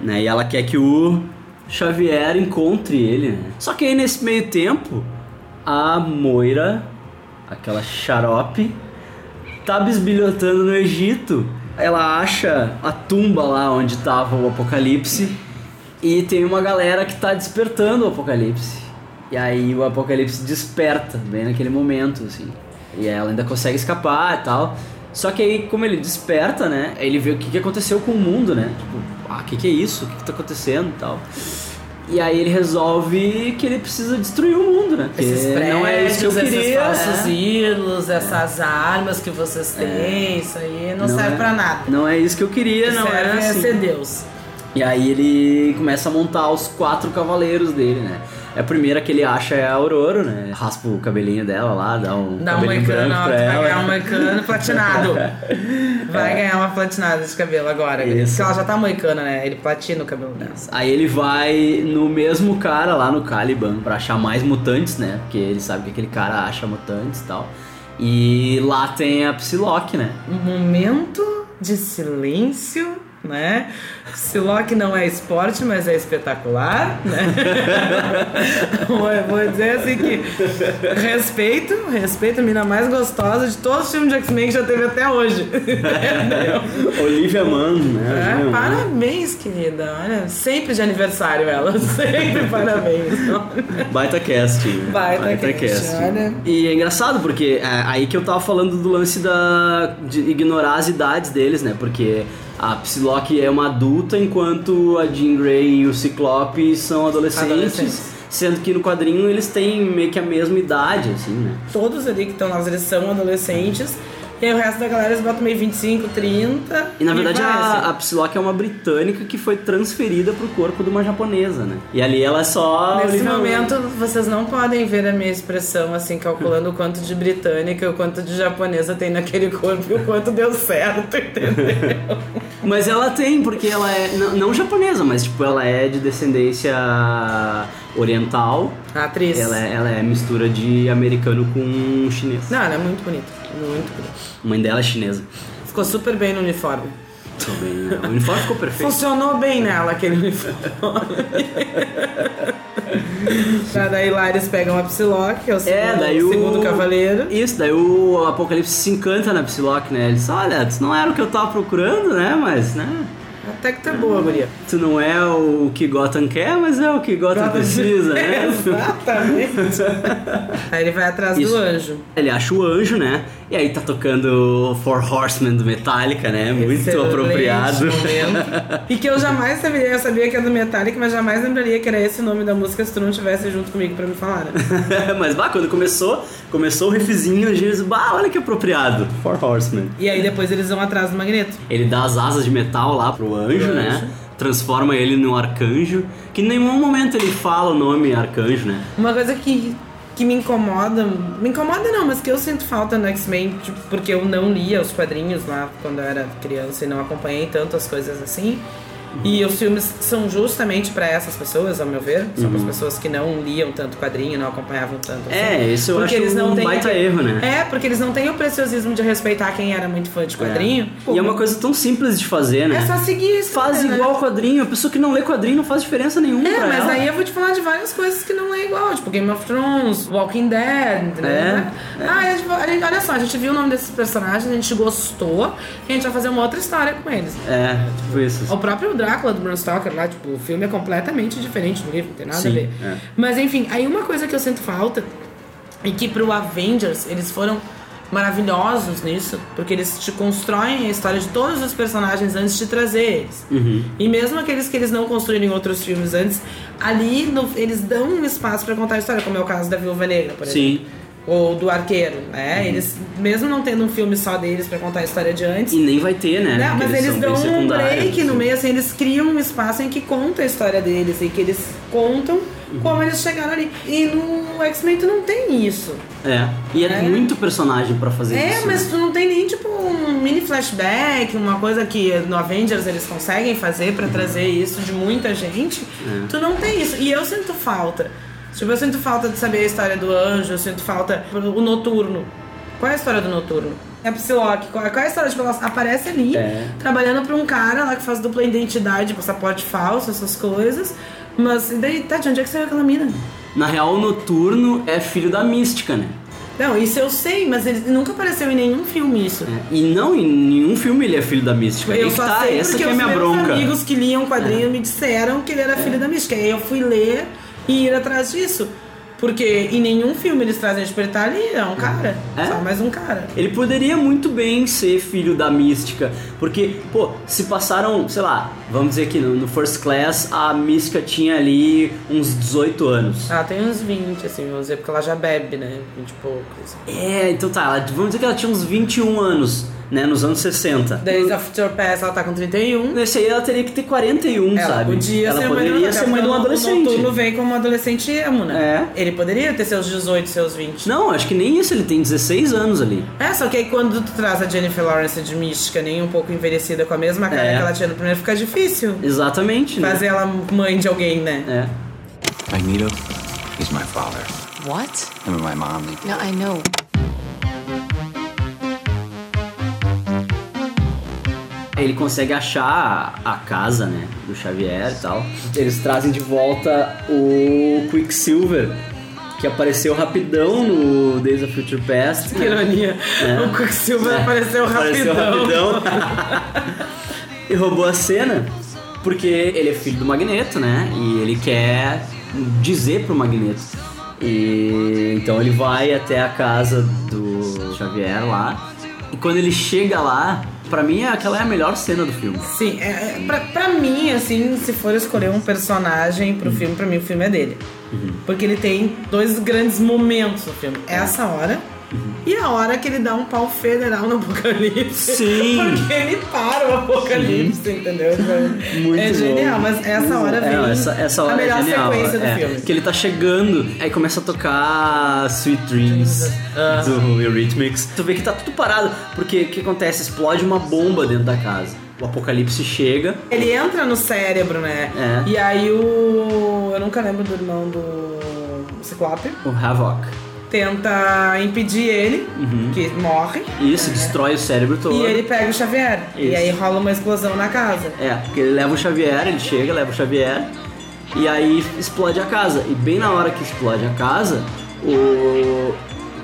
Né? E ela quer que o Xavier encontre ele, né? Só que aí, nesse meio tempo, a Moira, aquela xarope, tá bisbilhotando no Egito. Ela acha a tumba lá onde tava o Apocalipse e tem uma galera que tá despertando o Apocalipse. E aí o Apocalipse desperta, bem naquele momento, assim. E ela ainda consegue escapar e tal. Só que aí, como ele desperta, né? Ele vê o que, que aconteceu com o mundo, né? Tipo, ah, o que, que é isso? O que, que tá acontecendo e tal. E aí ele resolve que ele precisa destruir o mundo, né? Porque Esses prédios, não é isso que eu queria. esses falsos é. ídolos, essas armas que vocês têm, isso aí não, serve é, pra nada. Não é isso que eu queria, não serve é é assim. ser Deus. E aí ele começa a montar os quatro cavaleiros dele, né? É a primeira que ele acha é a Aurora, né? Raspa o cabelinho dela lá, dá um Dá um cabelinho moicano, branco ó, pra vai ela. ganhar um moicano platinado. [laughs] Vai É. ganhar uma platinada de cabelo agora. Isso. Porque ela já tá moicana, né? Ele platina o cabelo dela. Aí ele vai no mesmo cara lá no Caliban pra achar mais mutantes, né? Porque ele sabe que aquele cara acha mutantes e tal. E lá tem a Psylocke, né? Um momento de silêncio, né? Psylocke não é esporte, mas é espetacular, né? [laughs] vou, dizer assim que respeito, respeito a mina mais gostosa de todos os filmes de X-Men que já teve até hoje. [laughs] Olivia Mann, né? É, parabéns, querida. Olha, sempre de aniversário ela. [laughs] Sempre parabéns. Baita cast. Baita cast, olha. E é engraçado porque é aí que eu tava falando do lance da de ignorar as idades deles, né? Porque a Psylocke é uma adulta enquanto a Jean Grey e o Ciclope são adolescentes, Adolescentes. sendo que no quadrinho eles têm meio que a mesma idade, assim, né? Todos ali que estão lá, eles são adolescentes. E aí o resto da galera eles botam meio 25, 30. E na verdade vai, a, assim. a Psylocke é uma britânica que foi transferida pro corpo de uma japonesa, né? E ali ela é só Nesse momento, vocês não podem ver a minha expressão, assim, calculando o quanto de britânica e o quanto de japonesa tem naquele corpo e o quanto deu certo, [laughs] entendeu? Mas ela tem, porque ela é. Não, não japonesa, mas tipo, ela é de descendência oriental. A atriz. Ela é, ela é mistura de americano com chinês. Não, ela é muito bonita. Muito bonita. A mãe dela é chinesa. Ficou super bem no uniforme. Tô bem, o uniforme ficou perfeito. Funcionou bem nela aquele uniforme. [laughs] Pra daí lá eles pegam a Psylocke, que é o segundo, É, daí o segundo cavaleiro. Isso, daí o Apocalipse se encanta na Psylocke, né? Ele diz: Olha, isso não era o que eu tava procurando, né? Mas, né? Até que tá boa, guria. Tu não é o que Gotham quer, mas é o que Gotham precisa, né? [laughs] Exatamente. Aí ele vai atrás Isso. do anjo. Ele acha o anjo, né? E aí tá tocando Four Horsemen do Metallica, né? Muito Excelente apropriado. [laughs] E que eu jamais saberia, eu sabia que é do Metallica, mas jamais lembraria que era esse o nome da música se tu não estivesse junto comigo pra me falar, né? [laughs] Mas bah, quando começou, começou o riffzinho, a gente disse, bah, olha que apropriado. Four Horsemen. E aí depois eles vão atrás do Magneto. Ele dá as asas de metal lá pro anjo, Pro né? anjo. Transforma ele num arcanjo. Que em nenhum momento ele fala o nome arcanjo, né? Uma coisa que, que me incomoda, me incomoda não, mas que eu sinto falta no X-Men, tipo, porque eu não lia os quadrinhos lá quando eu era criança e não acompanhei tanto as coisas assim. E os filmes são justamente pra essas pessoas, ao meu ver. São para as pessoas que não liam tanto quadrinho, não acompanhavam tanto. assim. Uhum. É, isso eu Porque acho eles não um têm baita aquele- erro, né? É, porque eles não têm o preciosismo de respeitar quem era muito fã de quadrinho. Pô, E é uma coisa tão simples de fazer, né? É só seguir isso. Faz né? igual quadrinho. A pessoa que não lê quadrinho não faz diferença nenhuma É, mas ela. aí eu vou te falar de várias coisas que não é igual, tipo Game of Thrones, Walking Dead, entendeu? É, Ah, a gente, olha só, a gente viu o nome desses personagens, a gente gostou, e a gente vai fazer uma outra história com eles. É, tipo isso. O próprio Drácula do Bram Stoker lá, tipo, o filme é completamente diferente do livro, não tem nada Sim, a ver. é. Mas enfim, aí uma coisa que eu sinto falta e que pro Avengers eles foram maravilhosos nisso, porque eles te constroem a história de todos os personagens antes de trazer eles. Uhum. E mesmo aqueles que eles não construíram em outros filmes antes, ali no- eles dão um espaço pra contar a história, como é o caso da Viúva Negra, por exemplo. Sim. Ou do Arqueiro, né? Uhum. Eles, mesmo não tendo um filme só deles pra contar a história de antes, E nem vai ter, né? não, mas eles são dão um break no meio, assim, eles criam um espaço em que conta a história deles e que eles contam Uhum. como eles chegaram ali. E no X-Men tu não tem isso. É. E é, É. muito personagem pra fazer É, isso. mas né? tu não tem nem tipo um mini flashback, uma coisa que no Avengers eles conseguem fazer pra trazer isso de muita gente. Uhum. É. Tu não tem isso. E eu sinto falta. Tipo, eu sinto falta de saber a história do anjo, eu sinto falta. O noturno. Qual é a história do noturno? É a Psylocke. Qual, qual é a história? Tipo, ela aparece ali, É. trabalhando pra um cara lá que faz dupla identidade, passaporte falso, essas coisas. Mas, e daí, tá, de onde é que saiu aquela mina? Na real, o Noturno é filho da Mística, né? Não, isso eu sei, mas ele nunca apareceu em nenhum filme isso. É. E não, em nenhum filme ele é filho da Mística. Eu só tá, sei essa porque que é minha bronca. É. amigos que liam quadrinho me disseram que ele era filho da Mística. Aí eu fui ler e ir atrás disso. Porque em nenhum filme eles trazem, ele tá ali, é um cara. É? Só mais um cara. Ele poderia muito bem ser filho da mística, porque, pô, se passaram, sei lá, vamos dizer que no, no First Class a mística tinha ali uns 18 anos. Ah, tem uns 20, assim, vamos dizer, porque ela já bebe, né? 20 e poucos. É, então tá, ela- vamos dizer que ela tinha uns 21 anos, né, nos anos 60. Days of Future Past, ela tá com 31. Nesse aí ela teria que ter 41, Ela sabe? podia ela ser poderia mãe, ser mãe de um O adolescente. Noturno vem como um adolescente emo, né? É. Ele poderia ter seus 18, seus 20. Não, acho que nem isso, ele tem 16 anos ali. É, só que aí quando tu traz a Jennifer Lawrence de mística, nem um pouco envelhecida, com a mesma cara É. que ela tinha no primeiro, fica difícil Exatamente, né? fazer ela mãe de alguém, né? É. Magneto is my father. What? I mean, my mom. No, I know. Ele consegue achar a casa, né, do Xavier e tal. Eles trazem de volta o Quicksilver, que apareceu rapidão no Days of Future Past. Que ironia. É. O Quicksilver É, apareceu apareceu rapidão. rapidão. [laughs] e roubou a cena porque ele é filho do Magneto, né? E ele quer dizer pro Magneto. E então ele vai até a casa do Xavier lá. E quando ele chega lá, pra mim aquela é a melhor cena do filme. Sim, é, é, pra, pra mim, assim, se for escolher um personagem pro Uhum. filme, pra mim o filme é dele. Porque ele tem dois grandes momentos no filme. É. Essa hora Uhum. E a hora que ele dá um pau federal no apocalipse. Sim. [laughs] Porque ele para o apocalipse, entendeu? Muito é genial, bom. mas essa hora É, vem não, essa, essa hora a melhor é genial. sequência do é, filme. Que ele tá chegando, aí começa a tocar Sweet Dreams Ah. do Eurythmics. Tu vê que tá tudo parado, porque o que acontece? Explode uma bomba dentro da casa. O apocalipse chega. Ele entra no cérebro, né? É. E aí o. Eu nunca lembro do irmão do Ciclope. O Havoc. Tenta impedir ele, que morre. Isso, destrói o cérebro todo. E ele pega o Xavier. E Isso. aí rola uma explosão na casa. É, porque ele leva o Xavier, ele chega, leva o Xavier, e aí explode a casa. E bem na hora que explode a casa, o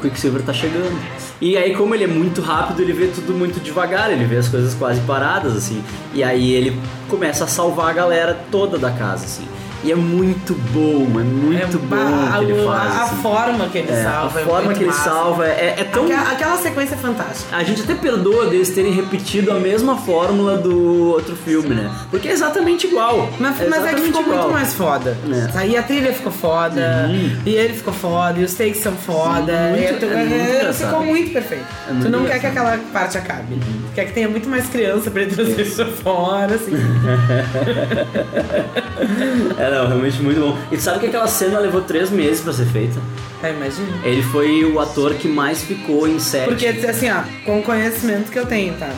Quicksilver tá chegando. E aí, como ele é muito rápido, ele vê tudo muito devagar, ele vê as coisas quase paradas, assim. E aí ele começa a salvar a galera toda da casa, assim. E é muito bom, é muito bom ba- o que ele a- faz. a assim. forma que ele É, salva A é forma muito que ele massa. salva é, é tão. Aquela, aquela sequência é fantástica. A gente até perdoa deles terem repetido a mesma fórmula do outro filme, né? Porque é exatamente igual. Mas, mas é que ficou igual. muito mais foda. É. Aí a trilha ficou foda, e ele ficou foda, e os takes são foda. Muito- é muito é, ficou muito perfeito. É muito tu não quer que aquela parte acabe. Tu quer que tenha muito mais criança pra ele trazer pra fora, assim. [laughs] É, não, realmente muito bom. E tu sabe que aquela cena levou três meses pra ser feita? É, imagina. Ele foi o ator que mais ficou em set. Porque, assim, ó, com o conhecimento que eu tenho, tá?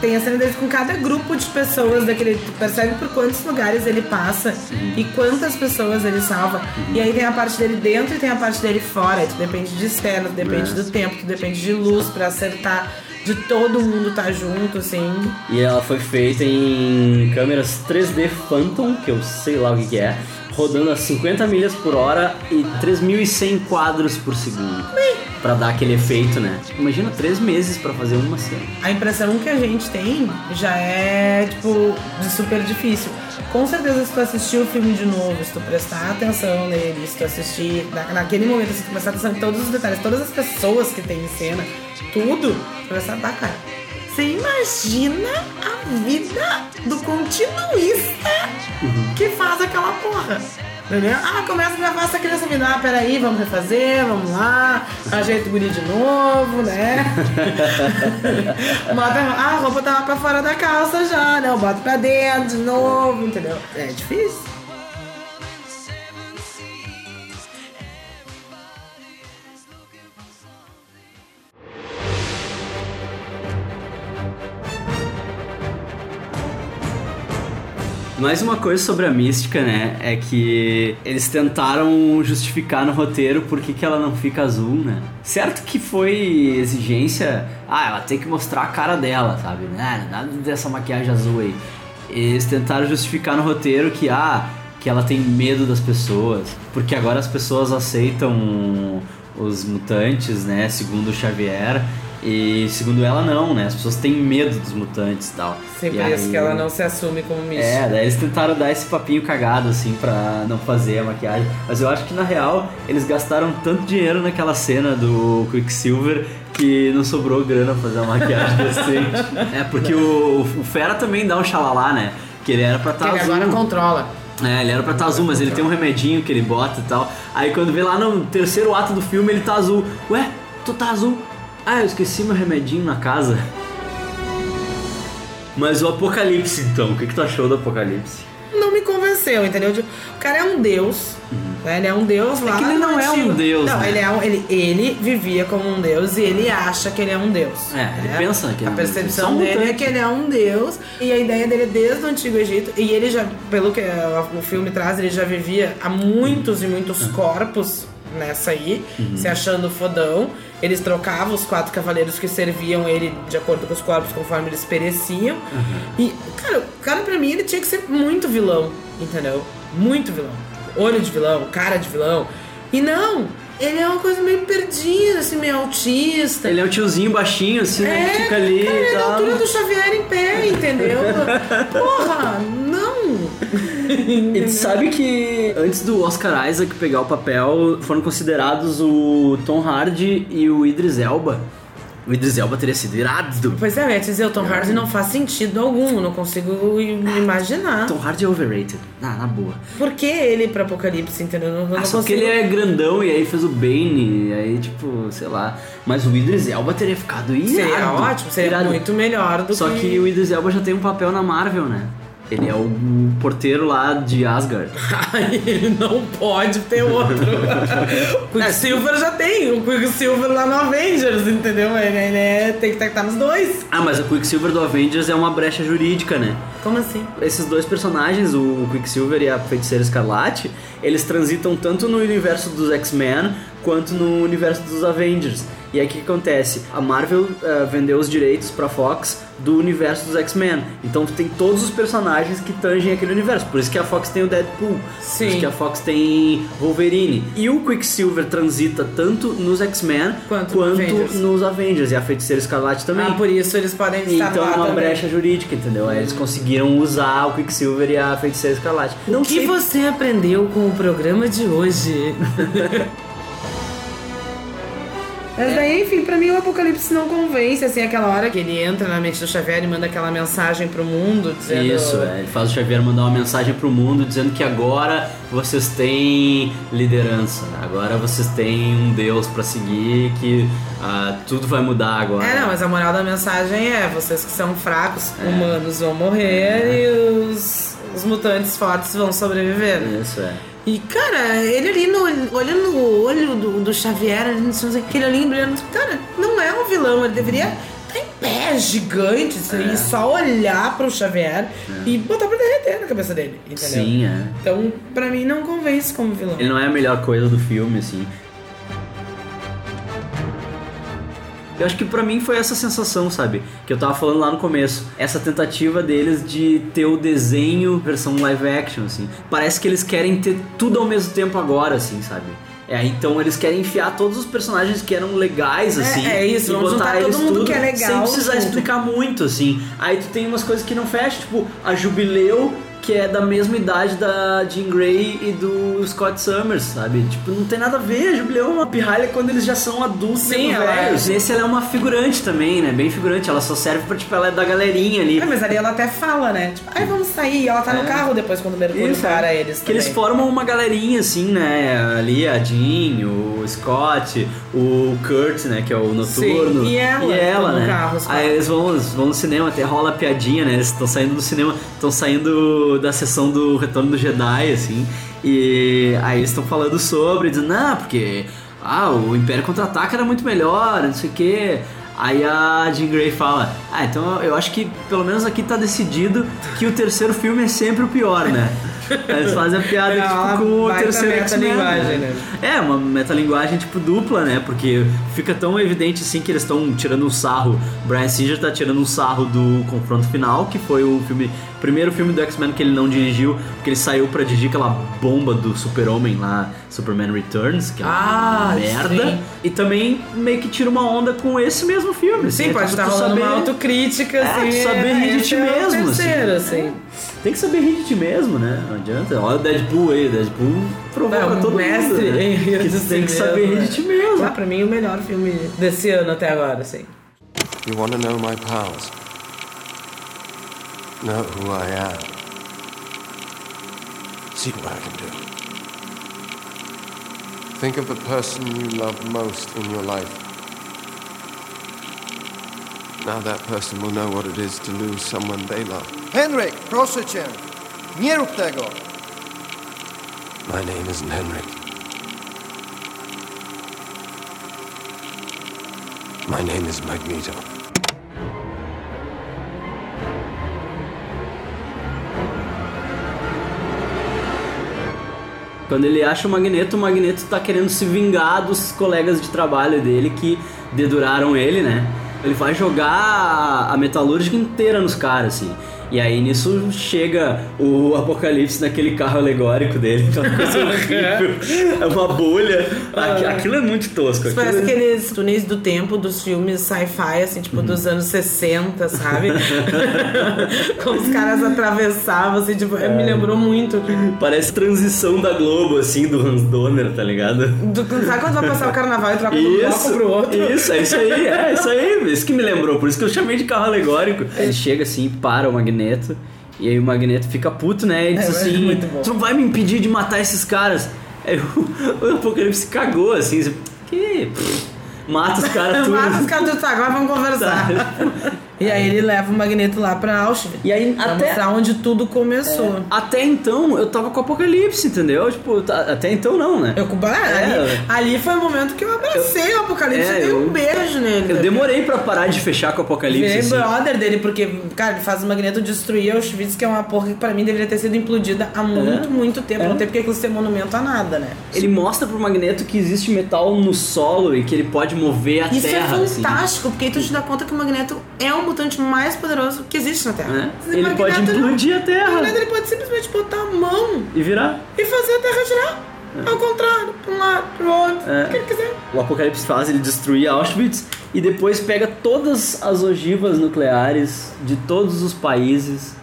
Tem a cena dele com cada grupo de pessoas daquele. Tu percebe por quantos lugares ele passa e quantas pessoas ele salva. E aí tem a parte dele dentro e tem a parte dele fora. Tu depende de externo, tu depende É. do tempo, tu depende de luz pra acertar, de todo mundo tá junto, assim. E ela foi feita em câmeras 3D Phantom, que eu sei lá o que, que é, rodando a 50 milhas por hora e 3.100 quadros por segundo. Pra dar aquele efeito, né? Imagina três meses pra fazer uma cena. A impressão que a gente tem já é, tipo, de super difícil. Com certeza, se tu assistir o filme de novo, se tu prestar atenção nele, se tu assistir na, naquele momento, se tu prestar atenção em todos os detalhes, todas as pessoas que tem em cena, tudo, tu vai saber, cara. Você imagina a vida do continuista que faz aquela porra. Entendeu? Ah, começa a gravar essa criança vindo. Ah, peraí, vamos refazer, vamos lá. Ajeita o guri de novo, né? [laughs] Bota, ah, a roupa tava pra fora da calça já, né? Eu boto pra dentro de novo, entendeu? É difícil. Mais uma coisa sobre a mística, né? É que eles tentaram justificar no roteiro por que, que ela não fica azul, né? Certo que foi exigência. Ah, ela tem que mostrar a cara dela, sabe? Né? Nada dessa maquiagem azul aí. Eles tentaram justificar no roteiro que, ah, que ela tem medo das pessoas. Porque agora as pessoas aceitam os mutantes, né? Segundo o Xavier. E segundo ela, não, né? As pessoas têm medo dos mutantes e tal. Sim, E por isso aí- que ela não se assume como mística. É, daí eles tentaram dar esse papinho cagado, assim, pra não fazer a maquiagem. Mas eu acho que na real eles gastaram tanto dinheiro naquela cena do Quicksilver que não sobrou grana pra fazer uma maquiagem [laughs] decente. É, porque o, o Fera também dá um xalalá, né? Que ele era pra estar Que ele azul. agora controla. É, ele era pra estar azul, mas ele tem um remedinho que ele bota e tal. Aí quando vê lá no terceiro ato do filme, ele tá azul. Ué, tu tá azul? Ah, eu esqueci meu remedinho na casa. Mas o Apocalipse, então, o que, que tu achou do Apocalipse? Não me convenceu, entendeu? O cara é um deus, né? Ele é um deus lá. que ele não é antigo- um deus, Não, né? ele, é um, ele, ele vivia como um deus e ele acha que ele é um deus. É, ele pensa que ele é A um percepção deus. Dele é que ele é um deus e a ideia dele é desde o Antigo Egito. E ele já, pelo que uh, o filme traz, ele já vivia há muitos e muitos corpos nessa aí, se achando fodão. Eles trocavam os quatro cavaleiros que serviam ele de acordo com os corpos conforme eles pereciam. E, cara, o cara pra mim ele tinha que ser muito vilão, entendeu? Muito vilão. Olho de vilão, cara de vilão. E não, ele é uma coisa meio perdida, assim, meio autista. Ele é um tiozinho baixinho, assim, né? É, Que fica ali cara, e ele é da tal. altura do Xavier em pé, entendeu? [laughs] Porra, não! [laughs] E tu sabe que antes do Oscar Isaac pegar o papel, foram considerados o Tom Hardy e o Idris Elba. O Idris Elba teria sido irado. Pois é, eu ia dizer, o Tom Hardy não faz sentido algum, não consigo i- imaginar. Tom Hardy é overrated. Ah, na boa. Por que ele pra Apocalipse, entendeu? Eu não Ah, só que consigo... ele é grandão e aí fez o Bane, e aí tipo, sei lá. Mas o Idris Elba teria ficado irado. Seria ótimo, seria irado. muito melhor do Só que... o Idris Elba já tem um papel na Marvel, né? Ele é o porteiro lá de Asgard. [laughs] Ele não pode ter outro. [laughs] o Quicksilver já tem, o Quicksilver lá no Avengers, entendeu? Ele, ele é, tem que estar nos dois. Ah, mas o Quicksilver do Avengers é uma brecha jurídica, né? Como assim? Esses dois personagens, o Quicksilver e a Feiticeira Escarlate, eles transitam tanto no universo dos X-Men quanto no universo dos Avengers. E aí o que acontece? A Marvel eh, vendeu os direitos pra Fox do universo dos X-Men. Então tu tem todos os personagens que tangem aquele universo. Por isso que a Fox tem o Deadpool. Sim. Por isso que a Fox tem Wolverine. E o Quicksilver transita tanto nos X-Men Quanto quanto, Avengers. nos Avengers. E a Feiticeira Escarlate também. Ah, por isso eles podem estar Então é uma também. brecha jurídica, entendeu? Aí eles conseguiram usar o Quicksilver e a Feiticeira Escarlate. Não o que sei- você aprendeu com o programa de hoje? [laughs] Mas daí, enfim, pra mim o Apocalipse não convence, assim, aquela hora que ele entra na mente do Xavier e manda aquela mensagem pro mundo, dizendo... Isso, é. Ele faz o Xavier mandar uma mensagem pro mundo dizendo que agora vocês têm liderança, agora vocês têm um Deus pra seguir, que ah, tudo vai mudar agora. É, não, mas a moral da mensagem é, vocês que são fracos, É. humanos vão morrer e os, os mutantes fortes vão sobreviver. Isso, é. E, cara, ele ali no, olhando no olho do, do Xavier, ali no chão, aquele olhinho brilhando, cara, não é um vilão, ele deveria estar em pé, gigante, assim, É. e só olhar pro Xavier e botar pra derreter na cabeça dele, entendeu? Sim, é. Então, pra mim, não convence como vilão. Ele não é a melhor coisa do filme, assim. Eu acho que pra mim foi essa sensação, sabe? Que eu tava falando lá no começo. Essa tentativa deles de ter o desenho versão live action, assim. Parece que eles querem ter tudo ao mesmo tempo agora, assim, sabe? É, então eles querem enfiar todos os personagens que eram legais, É, assim. é isso, e vamos botar todo mundo tudo que é legal Sem precisar explicar muito, assim. Aí tu tem umas coisas que não fecham, tipo, a Jubileu, que é da mesma idade da Jean Grey e do Scott Summers, sabe? Tipo, não tem nada a ver. A Jubileu é uma pirralha quando eles já são adultos Sim, mesmo ela é. velhos. Esse ela é uma figurante também, né? Bem figurante. Ela só serve pra, tipo, ela é da galerinha ali. É, mas ali ela até fala, né? Tipo, ai, vamos sair. E ela tá no É. carro depois quando o Mercúrio Isso, para é. eles Que eles formam uma galerinha, assim, né? Ali a Jean, o Scott, o Kurt, né? Que é o noturno. Sim, e ela, E ela, no né? carro. Aí eles vão, vão no cinema, até rola a piadinha, né? Eles estão saindo do cinema, estão saindo da sessão do Retorno do Jedi, assim. E aí eles estão falando sobre, dizendo, não, porque ah, o Império Contra-Ataca era muito melhor, não sei o quê. Aí a Jean Grey fala, ah, então eu acho que pelo menos aqui tá decidido que o terceiro filme é sempre o pior, né? [laughs] Eles fazem a piada É tipo, uma com o terceiro metalinguagem, né? É, uma metalinguagem tipo dupla, né? Porque fica tão evidente assim que eles estão tirando um sarro. Brian Singer tá tirando um sarro do confronto final, que foi o filme. Primeiro filme do X-Men que ele não dirigiu, porque ele saiu pra dirigir aquela bomba do Super-Homem lá, Superman Returns, que é uma Ah, merda. sim. E também meio que tira uma onda com esse mesmo filme. Sim, assim, é pode tipo estar tu rolando saber- uma autocrítica, É, assim. saber rir de esse ti é mesmo, assim. terceiro, assim. Tem que saber rir de ti mesmo, né? Não adianta. Olha o Deadpool aí, o Deadpool provoca É, o todo mestre mundo. Né? Que tem si que saber rir né? de ti mesmo. Ah, pra mim, o melhor filme desse ano até agora, assim. You want to know my powers? Know who I am? See what I can do. Think of the person you love most in your life. Now that person will know what it is to lose someone they love. Henryk, proszę cię, nie rób tego. My name isn't Henrik. My name is Magneto. Quando ele acha o Magneto, o Magneto tá querendo se vingar dos colegas de trabalho dele que deduraram ele, né? Ele vai jogar a metalúrgica inteira nos caras, assim. E aí nisso chega o Apocalipse naquele carro alegórico dele, aquela coisa [laughs] horrível. É uma bolha. Aqui- Aquilo é muito tosco. Isso parece aquilo- aqueles túneis do tempo dos filmes sci-fi, assim, tipo, dos anos 60, sabe? [laughs] Como os caras atravessavam, assim, tipo, me lembrou muito. Parece transição da Globo, assim, do Hans Donner, tá ligado? Do, sabe quando vai passar o carnaval e troca um bloco Isso, pro outro? isso, é isso aí, é isso aí, isso que me lembrou, por isso que eu chamei de carro alegórico. Ele chega assim, para o Magneto, e aí o Magneto fica puto, né? E diz É, assim: muito bom. Tu não vai me impedir de matar esses caras. Aí o, [laughs] o Apocalipse cagou assim, assim, que. Pff, Mata os caras [laughs] tudo. Mata os caras do tá, agora vamos conversar. [laughs] E aí ele leva o Magneto lá pra Auschwitz. E aí, pra até- mostrar onde tudo começou. Até então eu tava com o Apocalipse, entendeu? Tipo, tá- até então não, né? Eu, ah, ali, ali foi o momento que eu abracei o Apocalipse É, e dei um eu- beijo nele. Eu demorei pra parar de fechar com o Apocalipse. Virei assim. brother dele, porque, cara, ele faz o Magneto destruir Auschwitz, que é uma porra que pra mim deveria ter sido implodida há muito, muito tempo. É. Não tem porque aquilo ser monumento a nada, né? Ele mostra pro Magneto que existe metal no solo e que ele pode mover a Isso terra. é assim. fantástico, porque aí tu te dá conta que o Magneto é o mutante mais poderoso que existe na Terra. É. O Ele Magneto, pode implodir a Terra. Magneto ele pode simplesmente botar a mão E virar. e fazer a Terra girar. Ao contrário, pra um lado, pro outro, É. o que ele quiser. O Apocalipse faz ele destruir Auschwitz e depois pega todas as ogivas nucleares de todos os países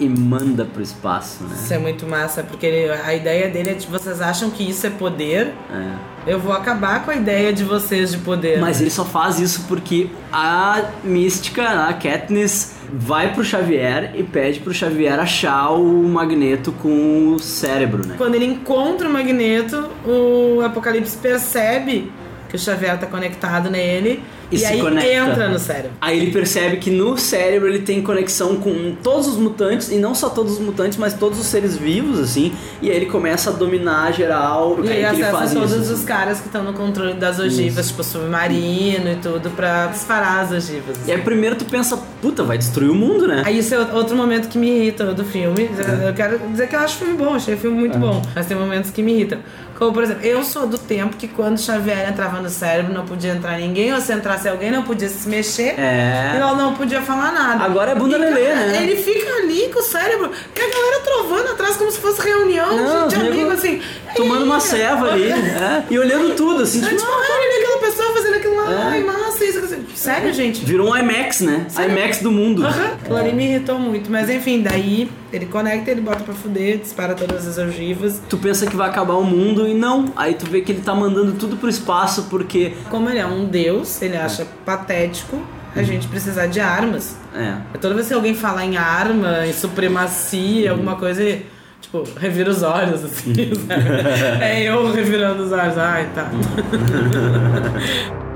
e manda pro espaço, né? Isso é muito massa, porque ele- a ideia dele é de vocês acham que isso é poder, É. eu vou acabar com a ideia de vocês de poder. Mas ele só faz isso porque a mística, a Katniss, vai pro Xavier e pede pro Xavier achar o Magneto com o cérebro, né? Quando ele encontra o Magneto, o Apocalipse percebe que o Xavier tá conectado nele E e, se aí conecta. entra no cérebro. Aí ele percebe que no cérebro ele tem conexão com todos os mutantes, e não só todos os mutantes, mas todos os seres vivos, assim. E aí ele começa a dominar geral. E aí ele faz todos isso, os assim. caras que estão no controle das ogivas, tipo submarino e tudo, pra disparar as ogivas. E aí primeiro tu pensa, puta, vai destruir o mundo, né? Aí isso é outro momento que me irrita do filme. Eu quero dizer que eu acho o filme bom, achei o filme muito É. bom. Mas tem momentos que me irritam. Como, por exemplo, eu sou do tempo que quando Xavier entrava no cérebro não podia entrar ninguém, ou se entrasse alguém não podia se mexer. É. E não, não podia falar nada. Agora é bunda E, lelê, cara, né? Ele fica ali com o cérebro e a galera trovando atrás como se fosse reunião Não, de os nego amigos, assim. Tomando uma ceva [laughs] ali, é, e olhando tudo, assim, tipo, tipo, olha aquela pessoa fazendo aquilo lá, É. ai, massa, isso, isso. Sério, gente? virou um IMAX, né? IMAX do mundo. Ali me irritou muito. Mas enfim, daí ele conecta, ele bota pra fuder, dispara todas as ogivas. Tu pensa que vai acabar o mundo e não. Aí tu vê que ele tá mandando tudo pro espaço porque. Como ele é um deus, ele acha patético a gente precisar de armas. É. Toda vez que alguém fala em arma, em supremacia, alguma coisa, ele, tipo, revira os olhos, assim, [laughs] sabe? [laughs] É eu revirando os olhos. Ai, tá. [laughs]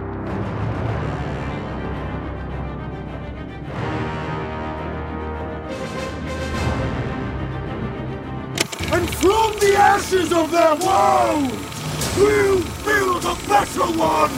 ashes of their woe, we'll build a better one!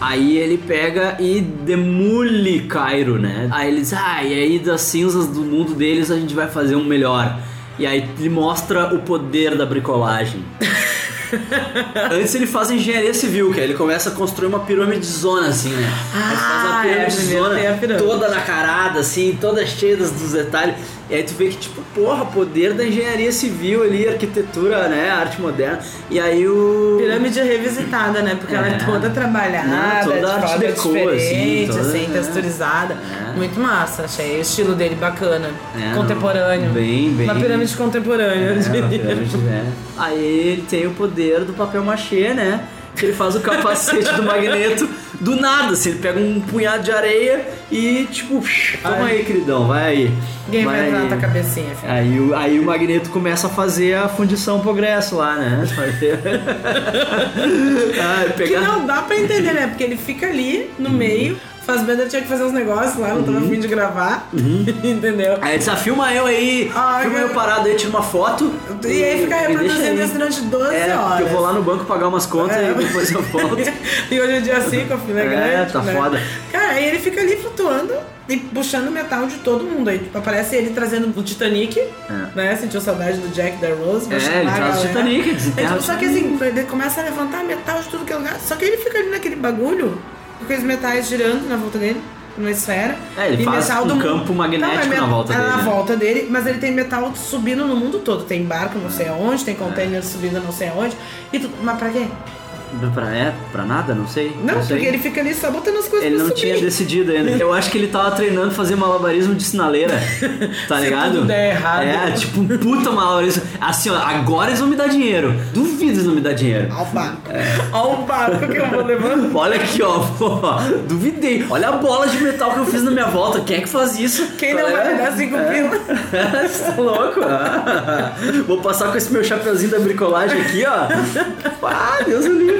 Aí ele pega e demole Cairo, né? Aí eles, ah, e aí das cinzas do mundo deles a gente vai fazer um melhor. E aí ele mostra o poder da bricolagem. [laughs] [laughs] Antes ele faz engenharia civil, que aí ele começa a construir uma pirâmide zona, assim, né? Aí ele faz uma Ah, é, pirâmide primeiro zona pirâmide. toda nacarada, assim, toda cheia dos, dos detalhes. E aí tu vê que, tipo, porra, poder da engenharia civil ali, arquitetura, né? Arte moderna. E aí o. Pirâmide revisitada, né? Porque ela é É. toda trabalhada, Não, toda de arte forma deco, diferente, assim, assim, toda- texturizada. É. Muito massa, achei o estilo dele bacana. É, contemporâneo. bem, bem. Uma pirâmide contemporânea, É, uma pirâmide, né? Aí ele tem o poder do papel machê, né? Que ele faz o capacete do magneto [laughs] do nada, assim, ele pega um punhado de areia e tipo, toma aí, queridão, vai aí. Ninguém vai entrar na aí. tua cabecinha, filho. Aí o, aí o magneto começa a fazer a fundição progresso lá, né? [laughs] [laughs] ah, Que pegar... não dá pra entender, né? Porque ele fica ali no meio, faz Bender tinha que fazer uns negócios lá, não tava afim de gravar. [laughs] Entendeu? Aí diz, ah, filma eu aí, Ah, filma eu- parado aí, tira uma foto. E aí fica reproduzindo isso durante 12 É, horas. eu vou lá no banco pagar umas contas É. e depois eu volto. [laughs] e hoje é dia 5, a fila é É, grande. tá né? foda. Cara, aí ele fica ali flutuando e puxando metal de todo mundo. Aí tipo, aparece ele trazendo o Titanic, né? Sentiu saudade do Jack da Rose. É, ele traz o. Titanic, É, tipo, Só que assim, ele começa a levantar metal de tudo que é lugar. Só que ele fica ali naquele bagulho, com aqueles metais girando na volta dele. Numa esfera. É, ele E faz metal um do campo magnético Não, é na volta é dele, Na né? volta dele, mas ele tem metal subindo no mundo todo. Tem barco não sei aonde, tem container subindo não sei aonde. E tudo. Mas pra quê? Pra, é, pra nada, não sei. Não, sei. porque ele fica ali só botando as coisas Ele pra não subir. tinha decidido ainda. Eu acho que ele tava treinando fazer malabarismo de sinaleira. Tá [laughs] Se ligado? tudo der errado. É, tipo um puta malabarismo. Assim, ó, agora eles vão me dar dinheiro. Duvido eles não me dar dinheiro. Olha o barco. Olha o barco que eu vou levando. [laughs] Olha aqui, ó. pô, duvidei. Olha a bola de metal que eu fiz na minha volta. Quem é que faz isso? Quem não Qual vai é? me dar cinco pila? [laughs] Você tá louco? Ah, Vou passar com esse meu chapeuzinho da bricolagem aqui, ó. Ah, Deus o livre.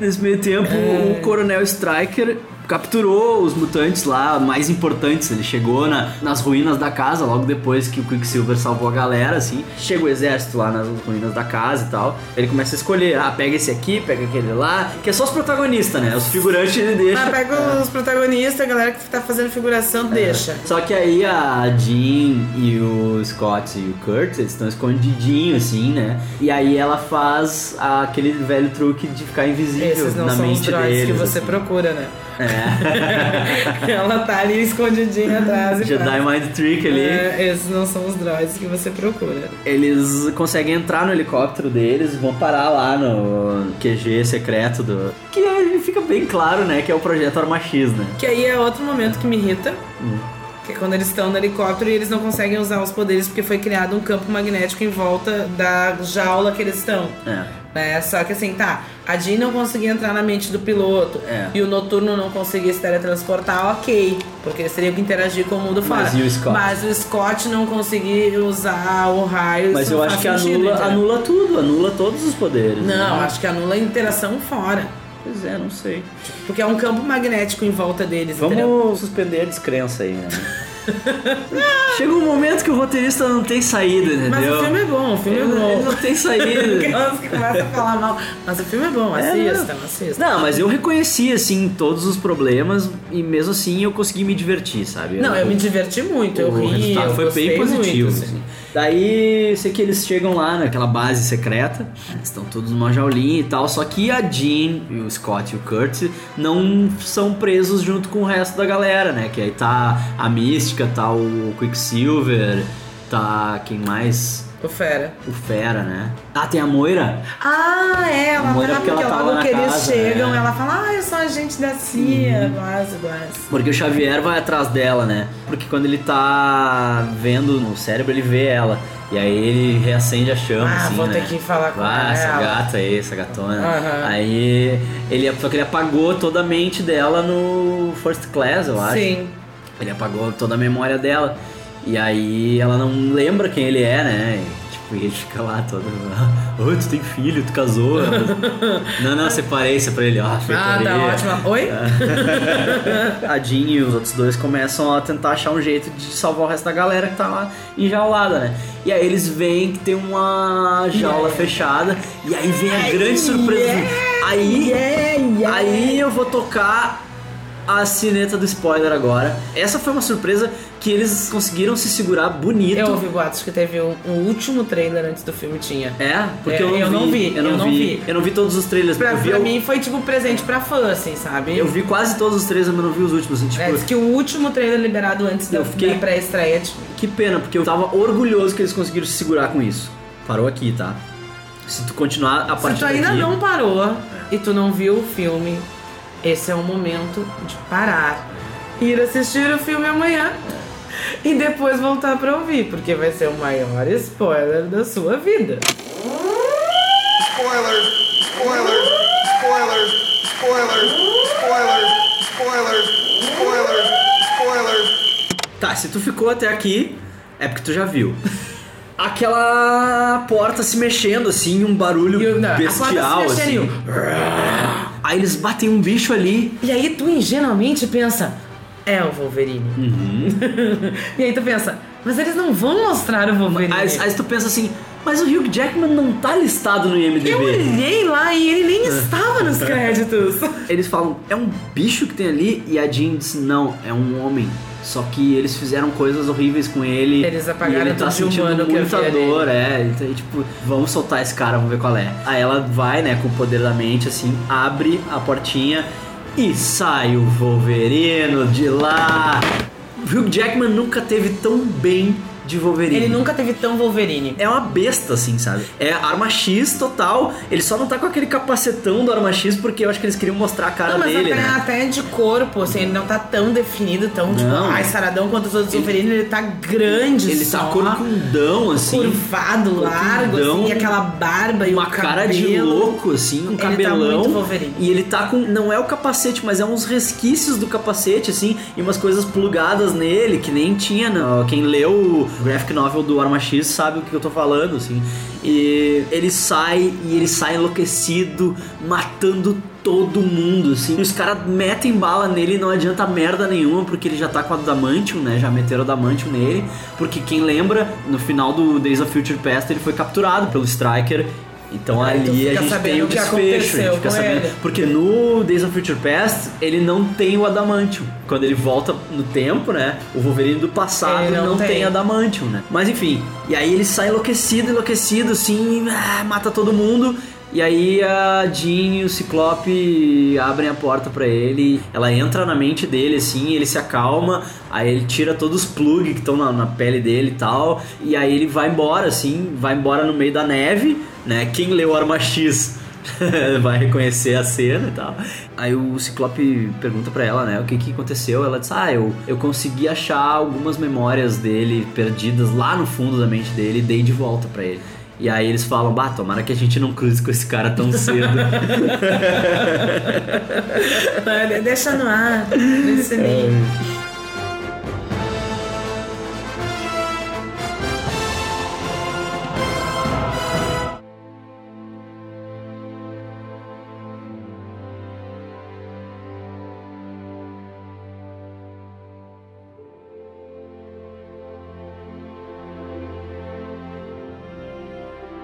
Nesse meio tempo, o Coronel Striker capturou os mutantes lá mais importantes. Ele chegou na- nas ruínas da casa, logo depois que o Quicksilver salvou a galera, assim. Chega o exército lá nas ruínas da casa e tal. Ele começa a escolher, ah, pega esse aqui, pega aquele lá, que é só os protagonistas, né? Os figurantes ele deixa. Mas pega os protagonistas, a galera que tá fazendo figuração, deixa. Só que aí a Jean e o Scott e o Kurt, eles estão escondidinhos, assim, né? E aí ela faz aquele velho truque de ficar invisível Esses não na são os mente droids deles. que você assim. procura, né? É. [laughs] Ela tá ali escondidinha atrás Jedi faz. Mind Trick ali. É, esses não são os droids que você procura. Eles conseguem entrar no helicóptero deles e vão parar lá no QG secreto do. Que aí fica bem claro, né? Que é o projeto Arma X, né? Que aí é outro momento que me irrita. Hum. Que é quando eles estão no helicóptero e eles não conseguem usar os poderes porque foi criado um campo magnético em volta da jaula que eles estão. É. Né? Só que assim, tá, a Jean não conseguia entrar na mente do piloto É. e o Noturno não conseguia se teletransportar, ok. Porque eles teriam que interagir com o mundo fora. Mas e o Scott? Mas o Scott não conseguia usar o raio. Mas eu acho que sentido, anula, entendeu? anula tudo, anula todos os poderes. Não, né? acho que anula a interação fora. Pois é, não sei. Porque é um campo magnético em volta deles, entendeu? Vamos suspender a descrença aí, né? [laughs] [laughs] Chega um momento que o roteirista não tem saída, entendeu? Mas o filme é bom, o filme Ele- é bom. ele não tem saída. [laughs] Que começam a falar mal. Mas o filme é bom, É, assistam, assistam. Não, mas eu reconheci, assim, todos os problemas e mesmo assim eu consegui me divertir, sabe? Não, eu me diverti muito, eu ri, eu foi bem positivo. muito, assim. assim. Daí, sei que eles chegam lá naquela base secreta, eles estão todos numa jaulinha e tal, só que a Jean, e o Scott e o Kurt não são presos junto com o resto da galera, né? Que aí tá a Mística, tá o Quicksilver, tá quem mais? O Fera. O Fera, né? Ah, tem a Moira. Ah, é, ela Moira, fala porque ela tá logo que eles casa, chegam, é. Uhum. ela fala, ah, eu sou agente da CIA, quase, quase. Porque o Xavier vai atrás dela, né? Porque quando ele tá vendo no cérebro, ele vê ela. E aí ele reacende a chama, Ah, assim, vou né? ter que falar com ah, essa ela. gata aí, essa gatona. Aham. Aí ele só que ele apagou toda a mente dela no First Class, eu acho. Sim. Ele apagou toda a memória dela. E aí ela não lembra quem ele é, né? E, tipo, ele fica lá todo. Oi, tu tem filho, tu casou. não, não, separei, separei ele. Ah, Ah, tá ótimo. Oi? a Jean e os outros dois começam a tentar achar um jeito de salvar o resto da galera que tá lá enjaulada, né? E aí eles veem que tem uma jaula fechada e aí vem a grande surpresa. Aí, Yeah, yeah. aí eu vou tocar a sineta do spoiler agora. Essa foi uma surpresa que eles conseguiram se segurar bonito. Eu ouvi boatos que teve um, um último trailer antes do filme tinha. É, porque É, eu, não, eu vi, não vi, eu não, vi, Eu não vi todos os trailers. Pra, eu vi, pra eu, mim foi tipo presente pra fã, assim, sabe? eu vi quase todos os trailers, mas não vi os últimos. Assim, tipo, É, diz que o último trailer liberado antes da, Eu fiquei- da pré-estreia, tipo, Que pena, porque eu tava orgulhoso que eles conseguiram se segurar com isso. Parou aqui, tá? Se tu continuar a Se partir tu ainda daqui... não parou e tu não viu o filme, esse é o momento de parar, ir assistir o filme amanhã e depois voltar para ouvir, porque vai ser o maior spoiler da sua vida. Spoilers, spoilers, spoilers, spoilers, spoilers, spoilers, spoilers, spoilers. Tá, se tu ficou até aqui, é porque tu já viu. [laughs] Aquela porta se mexendo, assim, um barulho E o- não, a porta se bestial, mexendo assim. Aí eles batem um bicho ali. E aí tu ingenuamente pensa, é o Wolverine. Uhum. [laughs] e aí tu pensa, mas eles não vão mostrar o Wolverine. Aí, aí tu pensa assim, mas o Hugh Jackman não tá listado no IMDb. Eu olhei lá e ele nem estava nos [laughs] créditos. Eles falam, é um bicho que tem ali? E a Jean disse, não, é um homem. Só que eles fizeram coisas horríveis com ele. Eles apagaram e ele tá sentindo muita dor, é. Então, tipo, vamos soltar esse cara, vamos ver qual é. Aí ela vai, né, com o poder da mente, assim, abre a portinha e sai o Wolverino de lá. Hugh Jackman nunca teve tão bem de Wolverine. Ele nunca teve tão Wolverine. É uma besta, assim, sabe? É arma X total. Ele só não tá com aquele capacetão do arma X porque eu acho que eles queriam mostrar a cara Não, mas dele, até, né? até de corpo, assim, ele não tá tão definido, tão tipo, Não. ai, saradão quanto os outros Wolverine, ele tá grande Ele só, tá corcundão, assim. curvado, largo, assim, e aquela barba e uma o cara de louco, assim, um Ele tá cabelão. muito Wolverine. E ele tá com. Não é o capacete, mas é uns resquícios do capacete, assim, e umas coisas plugadas nele, que nem tinha. Não. Quem leu graphic novel do Arma X sabe o que eu tô falando, assim. E ele sai e ele sai enlouquecido, matando todo mundo, assim. E os caras metem bala nele e não adianta merda nenhuma, porque ele já tá com a Adamantium, né? Já meteram a Adamantium nele. Porque quem lembra, no final do Days of Future Past, ele foi capturado pelo Striker. Então tu ali a gente tem o desfecho, a gente fica sabendo. ele. Porque no Days of Future Past, ele não tem o Adamantium. Quando ele volta no tempo, né? O Wolverine do passado Ele não, não tem. tem. Adamantium, né? Mas enfim, e aí ele sai enlouquecido, enlouquecido, assim, ah, mata todo mundo. E aí a Jean e o Ciclope abrem a porta pra ele, ela entra na mente dele assim, ele se acalma, aí ele tira todos os plugs que estão na, na pele dele e tal, e aí ele vai embora assim, vai embora no meio da neve, né? Quem leu Arma X [laughs] vai reconhecer a cena e tal. Aí o Ciclope pergunta pra ela, né, o que que aconteceu? Ela diz: "Ah, eu eu consegui achar algumas memórias dele perdidas lá no fundo da mente dele e dei de volta pra ele". E aí eles falam, bah, tomara que a gente não cruze com esse cara tão cedo. [laughs] Olha, deixa no ar, deixa no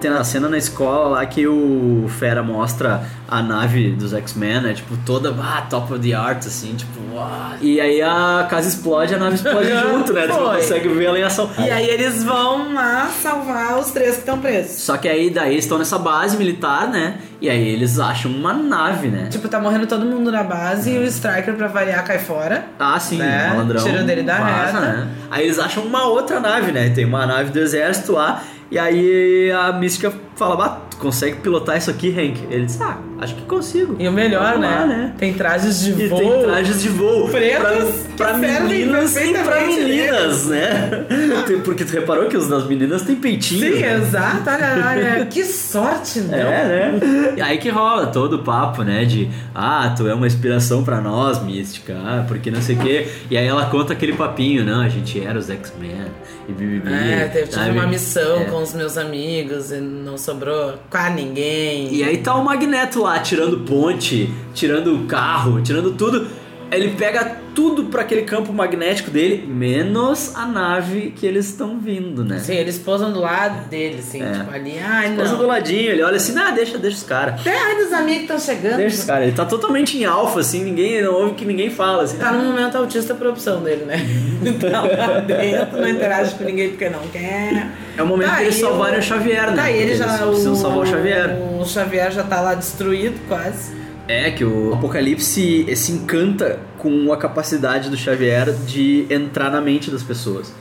Tem a cena na escola lá que o Fera mostra a nave dos X-Men, né? Tipo, toda ah, top of the art, assim, tipo, uau. E aí a casa explode, a nave explode [laughs] junto, né? Tu Foi. consegue ver ela em ação. E aí eles vão lá salvar os três que estão presos. Só que aí daí eles estão nessa base militar, né? E aí eles acham uma nave, né? Tipo, tá morrendo todo mundo na base e o Striker, pra variar, cai fora. Ah, sim, né? malandrão. Tira dele da reta. né? Aí eles acham uma outra nave, né? Tem uma nave do exército lá. E aí a Mística fala, bah, tu consegue pilotar isso aqui, Hank? Ele diz, ah, acho que consigo. E o melhor, né? lá, né? Tem trajes de E voo. tem trajes de voo [laughs] Pretos pra, pra meninos e pra perfeitamente meninas, né? [laughs] Porque tu reparou que os das meninas tem peitinho. Sim, né? exato. Olha, olha, [laughs] que sorte, não? É, né? E aí que rola todo o papo, né? De ah, tu é uma inspiração pra nós, Mística, ah, porque não sei o quê. E aí ela conta aquele papinho, não, a gente era os X-Men e bibibi. É, eu tive sabe? uma missão É. com os meus amigos e não sobrou quase ninguém. E aí tá o Magneto lá, tirando ponte, tirando carro, tirando tudo. Ele pega tudo pra aquele campo magnético dele, menos a nave que eles estão vindo, né? Sim, eles posam do lado dele, assim, É. tipo ali, ai Passa do não. ladinho, ele olha assim, ah, deixa, deixa os caras. Até ai dos amigos que estão chegando. Deixa os caras. Ele tá totalmente em alfa, assim, ninguém não ouve que ninguém fala, assim. Tá no momento autista por opção dele, né? [laughs] Tá lá dentro, não interage com ninguém porque não quer. É o momento Tá que eles salvarem o- o Xavier, né? Tá ele Eles já. precisam salvar o Xavier. O Xavier já tá lá destruído, quase. É que o Apocalipse se encanta com a capacidade do Xavier de entrar na mente das pessoas.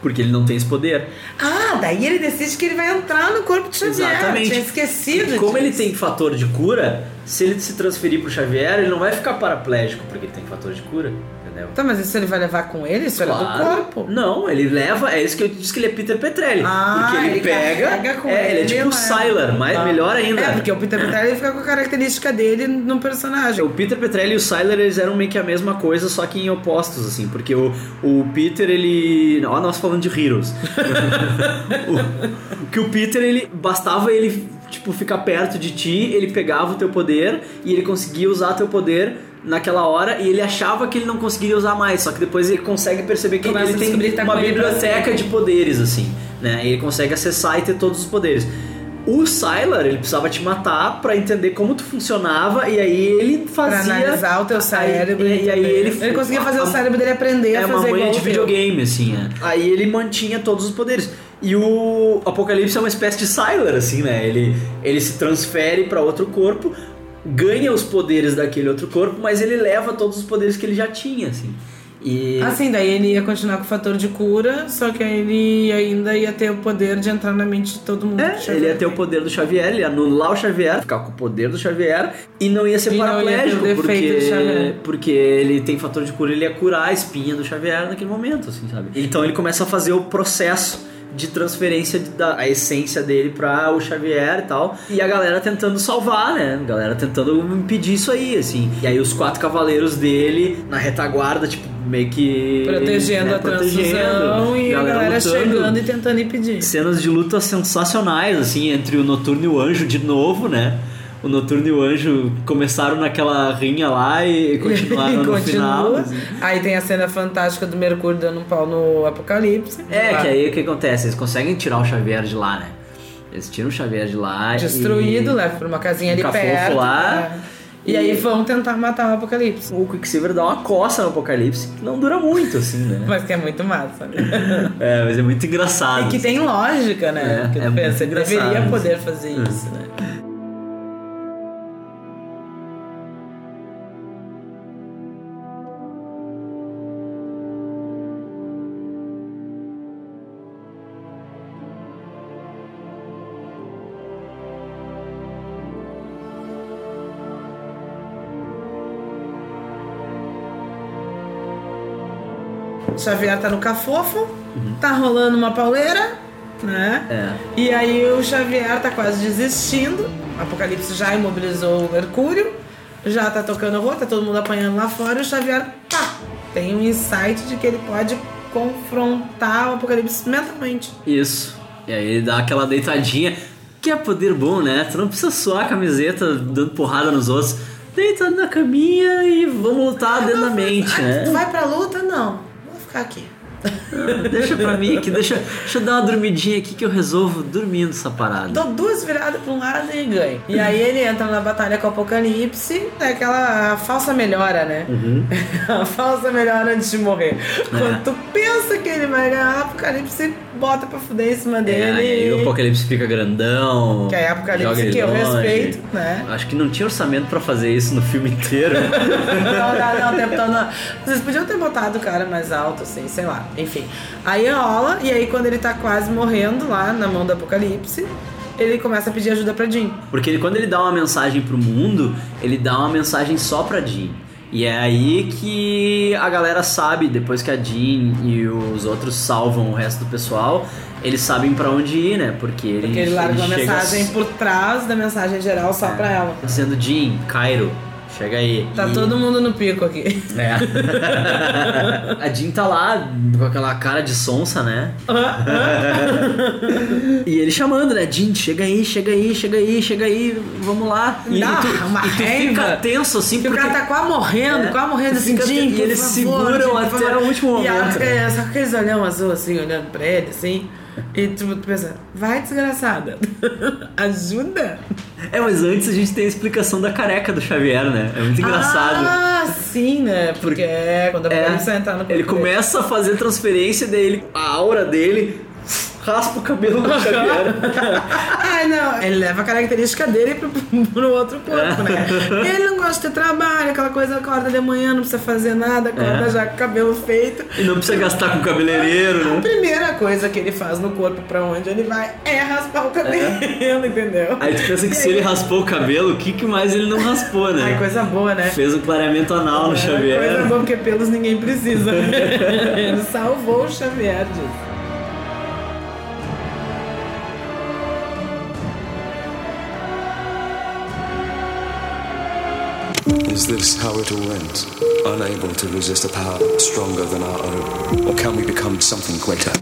Porque ele não tem esse poder. Ah, daí ele decide que ele vai entrar no corpo de Xavier. Exatamente. Tinha esquecido. E como disso. ele tem fator de cura, se ele se transferir pro Xavier, ele não vai ficar paraplégico, porque ele tem fator de cura, entendeu? Tá, mas isso ele vai levar com ele? Isso era do Claro. corpo. Não, ele leva. É isso que eu disse que ele é Peter Petrelli. Ah, porque ele, ele pega. com é, ele é tipo o né? Sylar, mas Ah. melhor ainda. É, porque o Peter Petrelli ele fica com a característica dele no personagem. O Peter Petrelli e o Sylar eles eram meio que a mesma coisa, só que em opostos, assim, porque o, o Peter ele. Ó, nós falando de Heroes. [laughs] o, que o Peter ele. Bastava ele, tipo, ficar perto de ti, ele pegava o teu poder e ele conseguia usar teu poder naquela hora e ele achava que ele não conseguiria usar mais, só que depois ele consegue perceber que Começa ele tem tá uma pra biblioteca de poderes, assim, né? E ele consegue acessar e ter todos os poderes. O Sylar, ele precisava te matar pra entender como tu funcionava e aí ele Pra fazia analisar o teu cérebro. Aí, e, e aí ele Ele conseguia fazer a- o cérebro dele aprender é a uma fazer manha igual de videogame assim, é. Aí ele mantinha todos os poderes. E o Apocalipse é uma espécie de Sylar assim, né? Ele ele se transfere pra outro corpo, ganha os poderes daquele outro corpo, mas ele leva todos os poderes que ele já tinha, assim. E Assim, daí ele ia continuar com o fator de cura, só que ele ainda ia ter o poder de entrar na mente de todo mundo. É, ele ia ter o poder do Xavier, ele ia anular o Xavier, ficar com o poder do Xavier e não ia ser E paraplégico, porque, porque ele tem fator de cura, ele ia curar a espinha do Xavier naquele momento, assim, sabe? Então ele começa a fazer o processo de transferência da essência dele pra o Xavier e tal. E a galera tentando salvar, né? A galera tentando impedir isso aí, assim. E aí os quatro cavaleiros dele na retaguarda, tipo, meio que. Protegendo né, a transfusão e a galera lutando chegando e tentando impedir. cenas de luta sensacionais, assim, entre o Noturno e o Anjo de novo, né? O Noturno e o Anjo começaram naquela rinha lá e [laughs] continuaram no Continua. final. assim. Aí tem a cena fantástica do Mercúrio dando um pau no Apocalipse. É, Lá. que aí o que acontece? Eles conseguem tirar o Xavier de lá, né? Eles tiram o Xavier de lá Destruído, e... leva pra uma casinha ali perto. lá. é. E, aí vão tentar matar o Apocalipse. O Quicksilver dá uma coça no Apocalipse, que não dura muito, assim, né? [laughs] Mas que é muito massa. né? [laughs] É, mas é muito engraçado. E que tem lógica, né? É, Porque é pensa, ele deveria assim. poder fazer Hum. isso, né? Xavier tá no cafofo, tá rolando uma pauleira, né? É. E aí o Xavier tá quase desistindo. O Apocalipse já imobilizou o Mercúrio, já tá tocando rua, tá todo mundo apanhando lá fora e o Xavier, pá, tem um insight de que ele pode confrontar o Apocalipse mentalmente. Isso. E aí ele dá aquela deitadinha, que é poder bom, né? Tu não precisa suar a camiseta dando porrada nos outros. Deita na caminha e vamos lutar dentro da mente, Ah, né? Tu vai pra luta? Não. Ficar aqui. [laughs] Deixa pra mim aqui, deixa, deixa eu dar uma dormidinha aqui que eu resolvo dormindo essa parada. Dou duas viradas pra um lado e ganho. E aí ele entra na batalha com o Apocalipse, é aquela falsa melhora, né? Uhum. [laughs] a falsa melhora antes de morrer. É. Quando tu pensa que ele vai ganhar, o Apocalipse bota pra fuder em cima É, dele. aí o Apocalipse fica grandão. Que aí é Apocalipse joga ele que eu longe. respeito, né? Acho que não tinha orçamento pra fazer isso no filme inteiro. [laughs] não, não, não, o tempo todo não. Vocês podiam ter botado o cara mais alto, assim, sei lá. Enfim. Aí rola, e aí quando ele tá quase morrendo lá na mão do Apocalipse, ele começa a pedir ajuda pra Jean. Porque ele, quando ele dá uma mensagem pro mundo, ele dá uma mensagem só pra Jean. E é aí que a galera sabe, depois que a Jean e os outros salvam o resto do pessoal, eles sabem pra onde ir, né? Porque ele, Porque ele larga uma chega mensagem por trás da mensagem geral só pra ela. dizendo Jean, Cairo, chega aí. Tá E- todo mundo no pico aqui. É. [laughs] a Jean tá lá com aquela cara de sonsa, né? e ele chamando, né? Jean, chega aí, chega aí, chega aí, chega aí, vamos lá. E, Dá tu, uma e tu fica tenso assim, Porque o cara tá quase morrendo, É. quase morrendo assim, Jim, e eles favor, seguram até o último E a- momento, é, só aqueles olhão azul, assim, olhando pra ele, assim. E tu pensa, vai desgraçada, [laughs] ajuda. É, mas antes a gente tem a explicação da careca do Xavier, né? É muito engraçado. Ah, sim, né? Porque é quando a É, entrar no ele começa a fazer transferência, daí ele, a aura dele raspa o cabelo do Xavier. [laughs] Ai, não. Ele leva a característica dele pro, [laughs] pro outro corpo, né? Ele não gosta de ter trabalho, aquela coisa, acorda de manhã, não precisa fazer nada, acorda É. já com o cabelo feito. E não precisa gastar com cabeleireiro, A né? primeira coisa que ele faz no corpo pra onde ele vai é raspar o cabelo, [laughs] entendeu? Aí tu pensa que se ele raspou o cabelo, o que, que mais ele não raspou, né? Ai, coisa boa, né? Fez um clareamento anal no É, Xavier. Coisa boa, porque pelos ninguém precisa. ele salvou o Xavier disso. Is this how it all ends? Unable to resist a power stronger than our own? Or can we become something greater?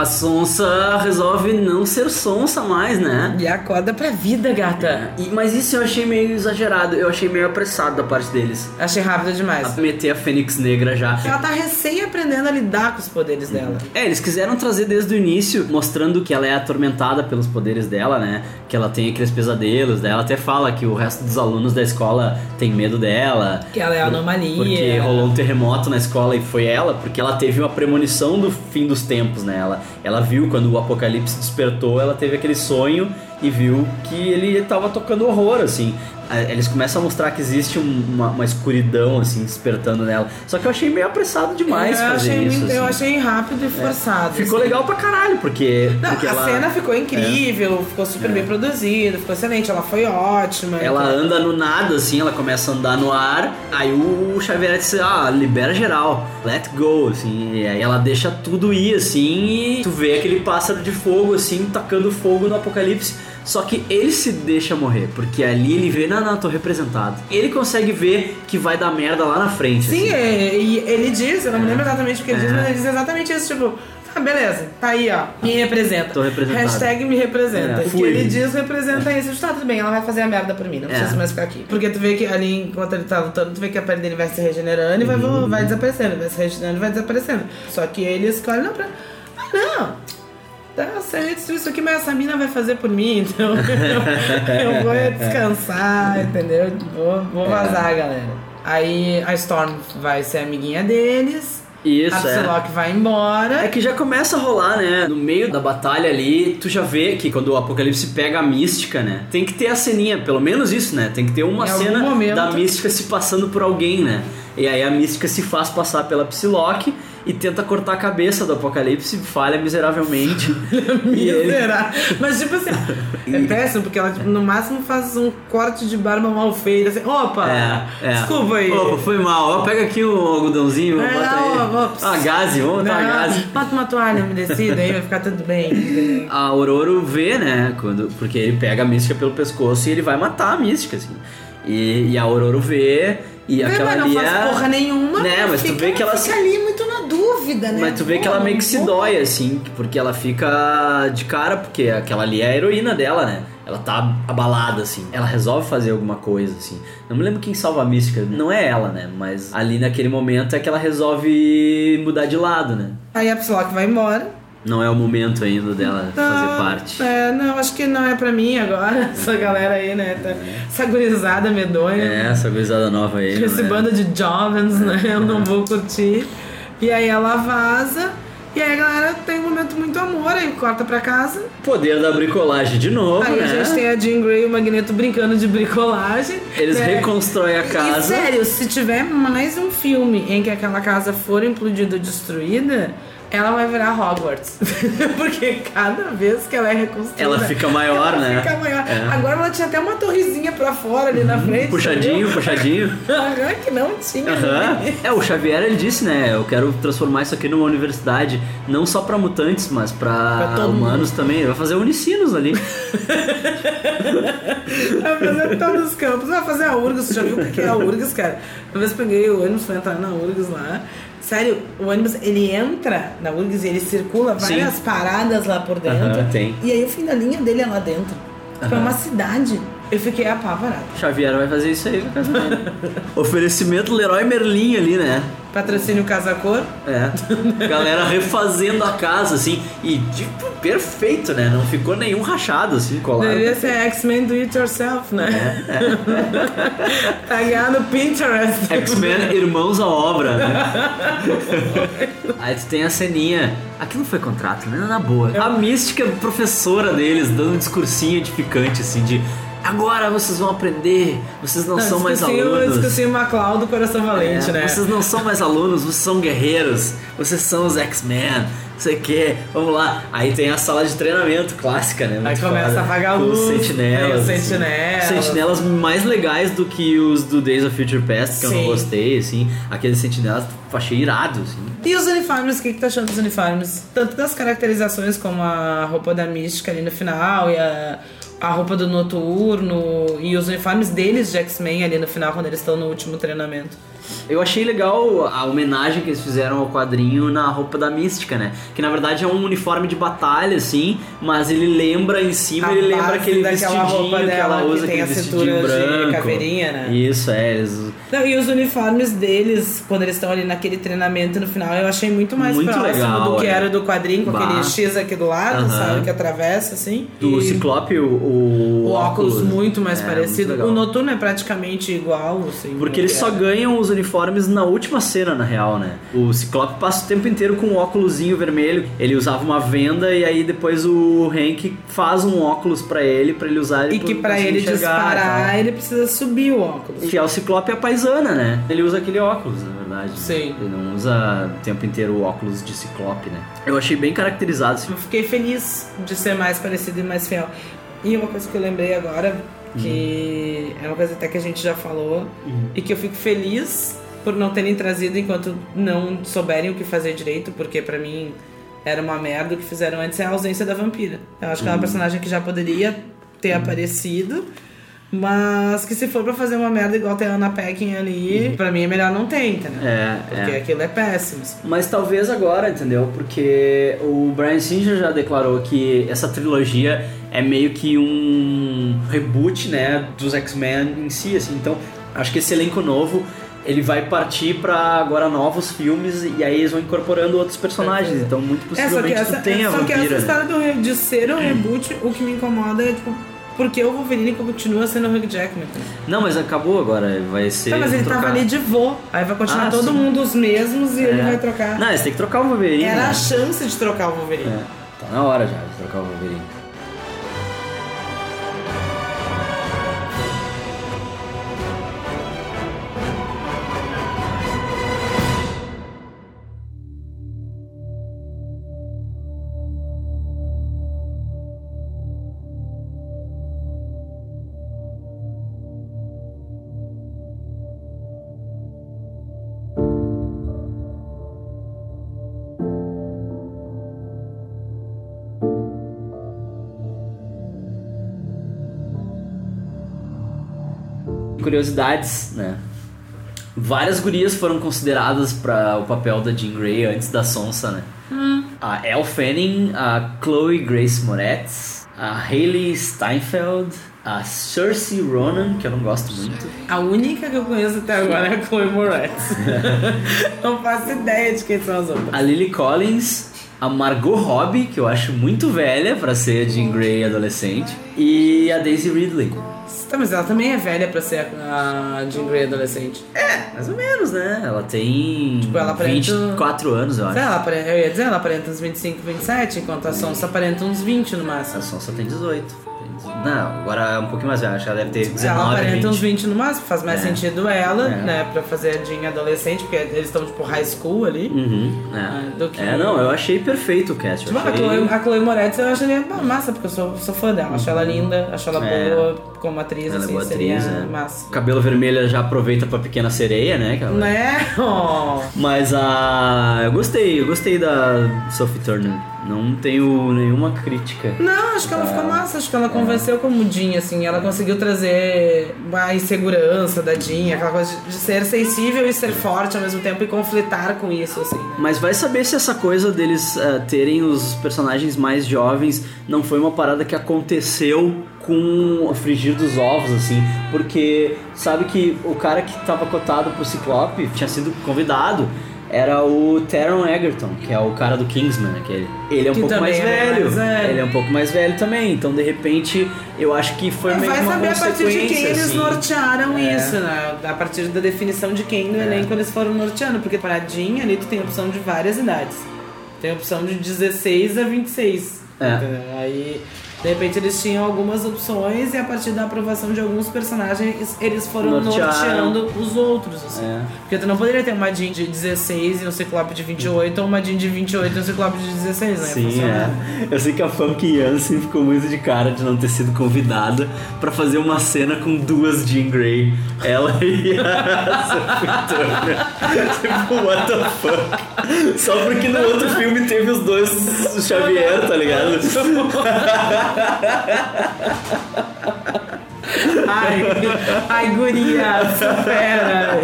A Sonsa resolve não ser sonsa mais, né? E acorda pra vida, gata. E- mas isso eu achei meio exagerado, eu achei meio apressado da parte deles. Achei rápido demais. A meter a Fênix Negra já. Ela tá recém aprendendo a lidar com os poderes dela. É, eles quiseram trazer desde o início, mostrando que ela é atormentada pelos poderes dela, né? Que ela tem aqueles pesadelos, daí ela até fala que o resto dos alunos da escola tem medo dela. Que ela é anomalia. Porque rolou um terremoto na escola e foi ela, porque ela teve uma premonição do fim dos tempos, né? Ela, ela viu quando o apocalipse despertou, ela teve aquele sonho e viu que ele tava tocando horror, assim. Ah, Eles começam a mostrar que existe um- uma, uma escuridão, assim, despertando nela. Só que eu achei meio apressado demais É, eu fazer achei, isso. muito- eu assim. achei rápido e forçado. Ficou assim. legal pra caralho, porque. Não, porque a ela, cena ficou incrível, ficou super bem produzida, ficou excelente, ela foi ótima. Ela então- anda no nada, assim, ela começa a andar no ar, aí o Xavier disse, ah, libera geral, let go, assim, e aí ela deixa tudo ir, assim, e tu vê aquele pássaro de fogo, assim, tacando fogo no apocalipse. Só que ele se deixa morrer, porque ali ele vê, não, não, tô representado. Ele consegue ver que vai dar merda lá na frente. Sim, assim. é, e ele diz, eu não me lembro exatamente o que ele diz, É. mas ele diz exatamente isso, tipo, ah, beleza, tá aí, ó, me representa. Tô representado. Hashtag me representa. É, o que ele diz representa isso. Tá, tudo bem, ela vai fazer a merda por mim, não É. precisa mais ficar aqui. Porque tu vê que ali, enquanto ele tá lutando, tu vê que a pele dele vai se regenerando e vai, Uhum. vai desaparecendo, vai se regenerando e vai desaparecendo. Só que ele escolhe, não, pra... Ah, não... Tá certo, isso aqui, mas essa mina vai fazer por mim, então eu, [laughs] eu vou descansar, entendeu? Vou, vou É. vazar, galera. Aí a Storm vai ser amiguinha deles. Isso, a é. Vai embora. É que já começa a rolar, né? No meio da batalha ali, tu já vê que quando o Apocalipse pega a mística, né? Tem que ter a ceninha, pelo menos isso, né? Tem que ter uma Em cena momento. da mística se passando por alguém, né? E aí a mística se faz passar pela Psylocke e tenta cortar a cabeça do Apocalipse, falha miseravelmente. [laughs] e ele... Miserável. Mas tipo assim, [laughs] é péssimo, porque ela tipo, no máximo faz um corte de barba mal feito. Assim, opa! É, é. Desculpa aí. Opa, foi mal. Ó, pega aqui o algodãozinho, É, bota aí. ó, ó, Ah, gaze, vamos botar Não, gaze. Bota uma toalha umedecida aí, vai ficar tudo bem. [laughs] A Aurora vê, né? Quando, porque ele pega a mística pelo pescoço e ele vai matar a mística, assim. E, e a Aurora vê e aquela mas não ali faz é... porra nenhuma. Né, mas tu fica, vê que ela fica se- ali muito na dúvida, né? Mas tu vê que ela meio que se Pô, dói, assim, porque ela fica de cara, porque aquela ali é a heroína dela, né? Ela tá abalada, assim. Ela resolve fazer alguma coisa, assim. Não me lembro quem salva a mística. Não é ela, né? Mas ali naquele momento é que ela resolve mudar de lado, né? Aí a Psylocke vai embora. Não é o momento ainda dela fazer Não, parte. É, não, acho que não é pra mim agora. [laughs] Essa galera aí, né? Tá, essa gurizada medonha. É, essa gurizada nova aí. Esse né? bando de jovens, né? Eu não vou curtir. E aí ela vaza. E aí a galera tem um momento muito amor, aí corta pra casa. Poder da bricolagem de novo, aí né? a gente tem a Jean Grey e o Magneto brincando de bricolagem. Eles né? reconstroem a E casa. sério, se tiver mais um filme em que aquela casa for implodida ou destruída, Ela vai virar Hogwarts. [laughs] Porque cada vez que ela é reconstruída. Ela fica maior, ela né? Fica maior. É. Uhum. Agora ela tinha até uma torrezinha pra fora ali na frente. Puxadinho, entendeu? puxadinho. Agora [laughs] que não tinha. Aham. né? É, o Xavier ele disse, né? Eu quero transformar isso aqui numa universidade, não só pra mutantes, mas pra, Pra humanos também. Ele vai fazer unicinos ali. [laughs] Vai fazer todos os campos. Vai fazer a URGS. Você já viu o que é a URGS, cara? Uma vez peguei o ônibus pra entrar na URGS lá. Sério, o ônibus ele entra na URGS e ele circula várias Sim. paradas lá por dentro. Aham, tem. E aí o fim da linha dele é lá dentro. Tipo, é uma cidade. Eu fiquei apavorada. Xavier vai fazer isso aí com a casa dele. [laughs] Oferecimento Leroy Merlin ali, né? Patrocínio Casa Cor. É. Galera refazendo a casa, assim. E, tipo, perfeito, né? Não ficou nenhum rachado, assim, colado. Deveria ser X-Men Do It Yourself, né? [laughs] tá ganhando Pinterest. X-Men Irmãos à Obra, né? [laughs] Aí tu tem a ceninha. Aquilo foi contrato, né? Na boa. A mística professora deles dando um discursinho edificante, assim, de. Agora vocês vão aprender, vocês não, são mais alunos. Discursinho MacLeod do Coração Valente, É, né? Vocês não são mais alunos, vocês são guerreiros, vocês são os X-Men, não sei o que, vamos lá. Aí tem a sala de treinamento clássica, né? Aí começa foda. a apagar a luz, Os sentinelas. os assim. sentinelas. Sentinelas mais legais do que os do Days of Future Past, que eu não Sim. gostei, assim. Aqueles sentinelas eu achei irado, assim. E os uniformes, o que, que tá achando dos uniformes? Tanto das caracterizações como a roupa da mística ali no final e a, a roupa do noturno e os uniformes deles de X-Men ali no final quando eles estão no último treinamento. Eu achei legal a homenagem que eles fizeram ao quadrinho na roupa da Mística, né? Que na verdade é um uniforme de batalha, assim, mas ele lembra em cima, A ele lembra aquele vestidinho roupa que ela que usa, tem aquele a vestidinho cintura de branco. caveirinha, né? Isso, é. Eles... Não, e os uniformes deles, quando eles estão ali naquele treinamento no final, eu achei muito mais Muito próximo legal, do que é. era do quadrinho, com Bah. aquele X aqui do lado, Aham. sabe? Que atravessa, assim. Do E- Ciclope, o, o, O óculos muito mais é, parecido. muito o noturno é praticamente igual, assim. Porque eles que só ganham os uniformes na última cena, na real, né? O Ciclope passa o tempo inteiro com um óculosinho vermelho. Ele usava uma venda e aí depois o Hank faz um óculos pra ele, pra ele usar E que pra ele disparar, ele precisa subir o óculos. Que é o Ciclope é a paisana, né? Ele usa aquele óculos, na verdade. Sim. Ele não usa o tempo inteiro o óculos de Ciclope, né? Eu achei bem caracterizado. Assim. Eu fiquei feliz de ser mais parecido e mais fiel. E uma coisa que eu lembrei agora, que é uma coisa até que a gente já falou, e que eu fico feliz por não terem trazido enquanto não souberem o que fazer direito, porque pra mim era uma merda o que fizeram antes, é a ausência da vampira. Eu acho que é uma Uhum. personagem que já poderia ter aparecido. Mas que se for pra fazer uma merda igual tem a Anna Peckin ali, pra mim é melhor não ter, entendeu? É, Porque é. aquilo é péssimo. Mas talvez agora, entendeu? Porque o Brian Singer já declarou que essa trilogia é meio que um reboot, né, dos X-Men em si, assim. Então, acho que esse elenco novo ele vai partir pra agora novos filmes e aí eles vão incorporando outros personagens. Então, muito É, só que possivelmente essa, tu tem a só que vampira. essa né? história do de ser um reboot, o que me incomoda é, tipo, porque o Wolverine continua sendo o Hugh Jackman. Não, mas acabou agora, vai ser. Tá, mas ele trocar. tava ali de vô. Aí vai continuar Ah, todo sim. mundo os mesmos e ele É. vai trocar. Não, eles têm que trocar o Wolverine. Era né? a chance de trocar o Wolverine. É, tá na hora já de trocar o Wolverine. Curiosidades, né? Várias gurias foram consideradas para o papel da Jean Grey antes da Sonsa, né? A Elle Fanning, a Chloe Grace Moretz, a Hayley Steinfeld, a Cersei Ronan, que eu não gosto muito. A única que eu conheço até agora é a Chloe Moretz. [laughs] não faço ideia de quem são as outras. A Lily Collins, a Margot Robbie, que eu acho muito velha para ser a Jean Grey adolescente, e a Daisy Ridley. Tá, mas ela também é velha pra ser a a Jean Grey adolescente. Mais ou menos, né? Ela tem Tipo, ela aparenta- 24 anos, eu acho. Ela aparenta, eu ia dizer, ela aparenta uns 25, 27, enquanto a Sonsa aparenta uns 20 no máximo. A Sonsa tem 18. Tem Não, agora é um pouquinho mais velha, acho que ela deve ter 19, ela aparenta 20. uns 20 no máximo, faz mais É. sentido ela, É. né, pra fazer a Jean adolescente, porque eles estão tipo high school ali. Uhum, Ah, é. do que- é, não, eu achei perfeito o cast. Tipo, a achei... Chloe, a Chloe Moretz eu acho ela massa, porque eu sou, sou fã dela. Acho ela linda, acho ela É. boa como atriz, Ela é assim, boa seria atriz, né? massa. Cabelo vermelho já aproveita pra Pequena Sereia, né? ela- Né? [laughs] Oh. Mas a. Eu gostei, eu gostei da Sophie Turner. Não tenho nenhuma crítica. Não, acho que ela Ah. ficou massa, acho que ela convenceu como Jean, assim, ela conseguiu trazer a insegurança da Jean, aquela coisa de- ser sensível e ser forte ao mesmo tempo e conflitar com isso, assim, né? Mas vai saber se essa coisa deles ah, terem os personagens mais jovens não foi uma parada que aconteceu com o frigir dos ovos, assim. Porque sabe que o cara que tava cotado pro Ciclope tinha sido convidado. Era o Taron Egerton, que é o cara do Kingsman, aquele. Ele é um Que pouco também mais é velho. mais velho. Ele é um pouco mais velho também. Então, de repente, eu acho que foi meio Vai que uma saber a partir de quem eles assim. nortearam É. isso, né? A partir da definição de quem no elenco eles foram norteando. Porque para a Jean ali tu tem opção de várias idades. Tem opção de 16 a 26. É. Aí, de repente, eles tinham algumas opções e a partir da aprovação de alguns personagens, eles foram Nortearam. norteando os outros, assim. É. Porque tu não poderia ter uma Jean de 16 e um Ciclope de 28 ou uma Jean de 28 e um Ciclope de 16, né? Sim, é. Eu sei que a Famke Janssen ficou muito de cara de não ter sido convidada pra fazer uma cena com duas Jean Grey. Ela e a [laughs] Sophie tipo, what the fuck? Só porque no outro filme teve os dois Xavier, tá ligado? [laughs] Ai, ai, guria, supera.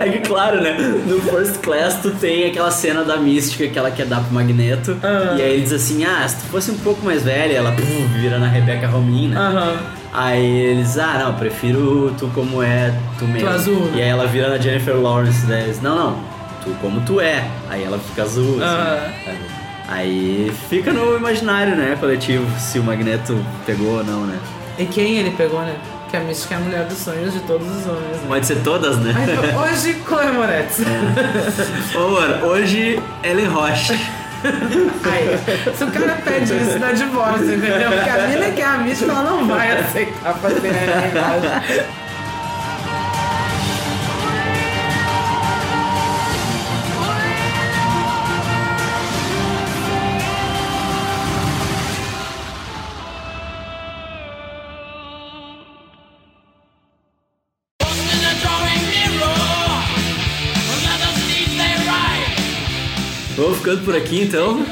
É que claro, né? No First Class tu tem aquela cena da mística que ela quer dar pro Magneto. Ah. E aí ele diz assim, ah, se tu fosse um pouco mais velha, ela puf, vira na Rebecca Romijn, né? Aham. Aí eles, ah não, prefiro tu como é, tu mesmo. azul. E aí ela vira na Jennifer Lawrence, né? Eles, não, não, tu como tu é. Aí ela fica azul, assim. Aham. Aí fica no imaginário, né, coletivo, se o Magneto pegou ou não, né? E quem ele pegou, né? Que a Mística é a mulher dos sonhos de todos os homens. Né? Pode ser todas, né? Então, [laughs] hoje, Chloe Moretz. Ô, mano, hoje Ellen Roche. Ai, se o cara pede isso, dá divórcio, entendeu? Porque a mina que é a Mística, ela não vai aceitar fazer a imagem. Vamos ficando por aqui então. [laughs]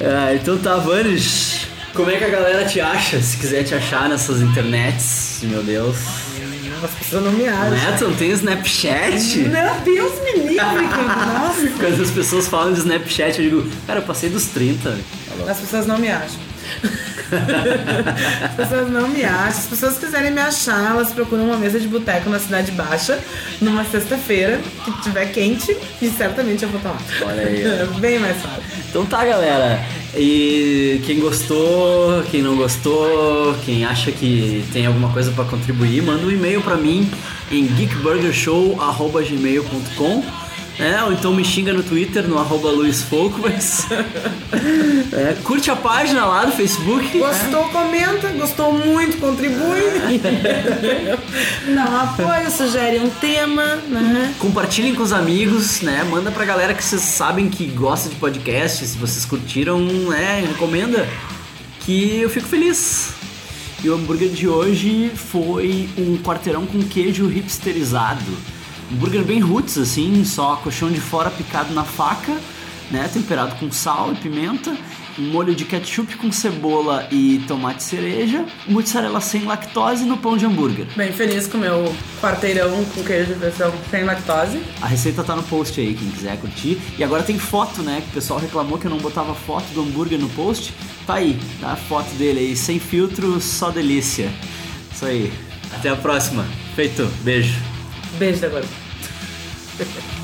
ah, então tá, Vanes. Como é que a galera te acha? Se quiser te achar nessas internets, meu Deus. As pessoas não me acham. Tu não tem Snapchat? Meu Deus, me livre, cara. Nossa. Quando as pessoas falam de Snapchat, eu digo, cara, eu passei dos 30. As pessoas não me acham. As pessoas não me acham. Se as pessoas quiserem me achar, elas procuram uma mesa de boteco na Cidade Baixa, numa sexta-feira, que tiver quente, e certamente eu vou estar lá. Olha aí. [laughs] Bem mais fácil. Então tá, galera. E quem gostou, quem não gostou, quem acha que tem alguma coisa pra contribuir, manda um e-mail pra mim em geekburgershow@gmail.com. É, ou então me xinga no Twitter, no arroba Luiz. [laughs] É, curte a página lá do Facebook. Gostou, comenta. Gostou muito, contribui. Dá um apoio, sugere um tema, né? Compartilhem com os amigos, né? Manda pra galera que vocês sabem que gosta de podcast. Se vocês curtiram, né? Recomenda. Que eu fico feliz. E o hambúrguer de hoje foi um quarteirão com queijo hipsterizado. Um hambúrguer bem roots, assim, só colchão de fora picado na faca, né? Temperado com sal e pimenta. Um molho de ketchup com cebola e tomate cereja. Mozzarella sem lactose no pão de hambúrguer. Bem feliz com o meu quarteirão com queijo de versão sem lactose. A receita tá no post aí, quem quiser curtir. E agora tem foto, né? Que o pessoal reclamou que eu não botava foto do hambúrguer no post. Tá aí, tá a foto dele aí, sem filtro, só delícia. Isso aí. Até a próxima. Feito. Beijo. Beijo da gorda.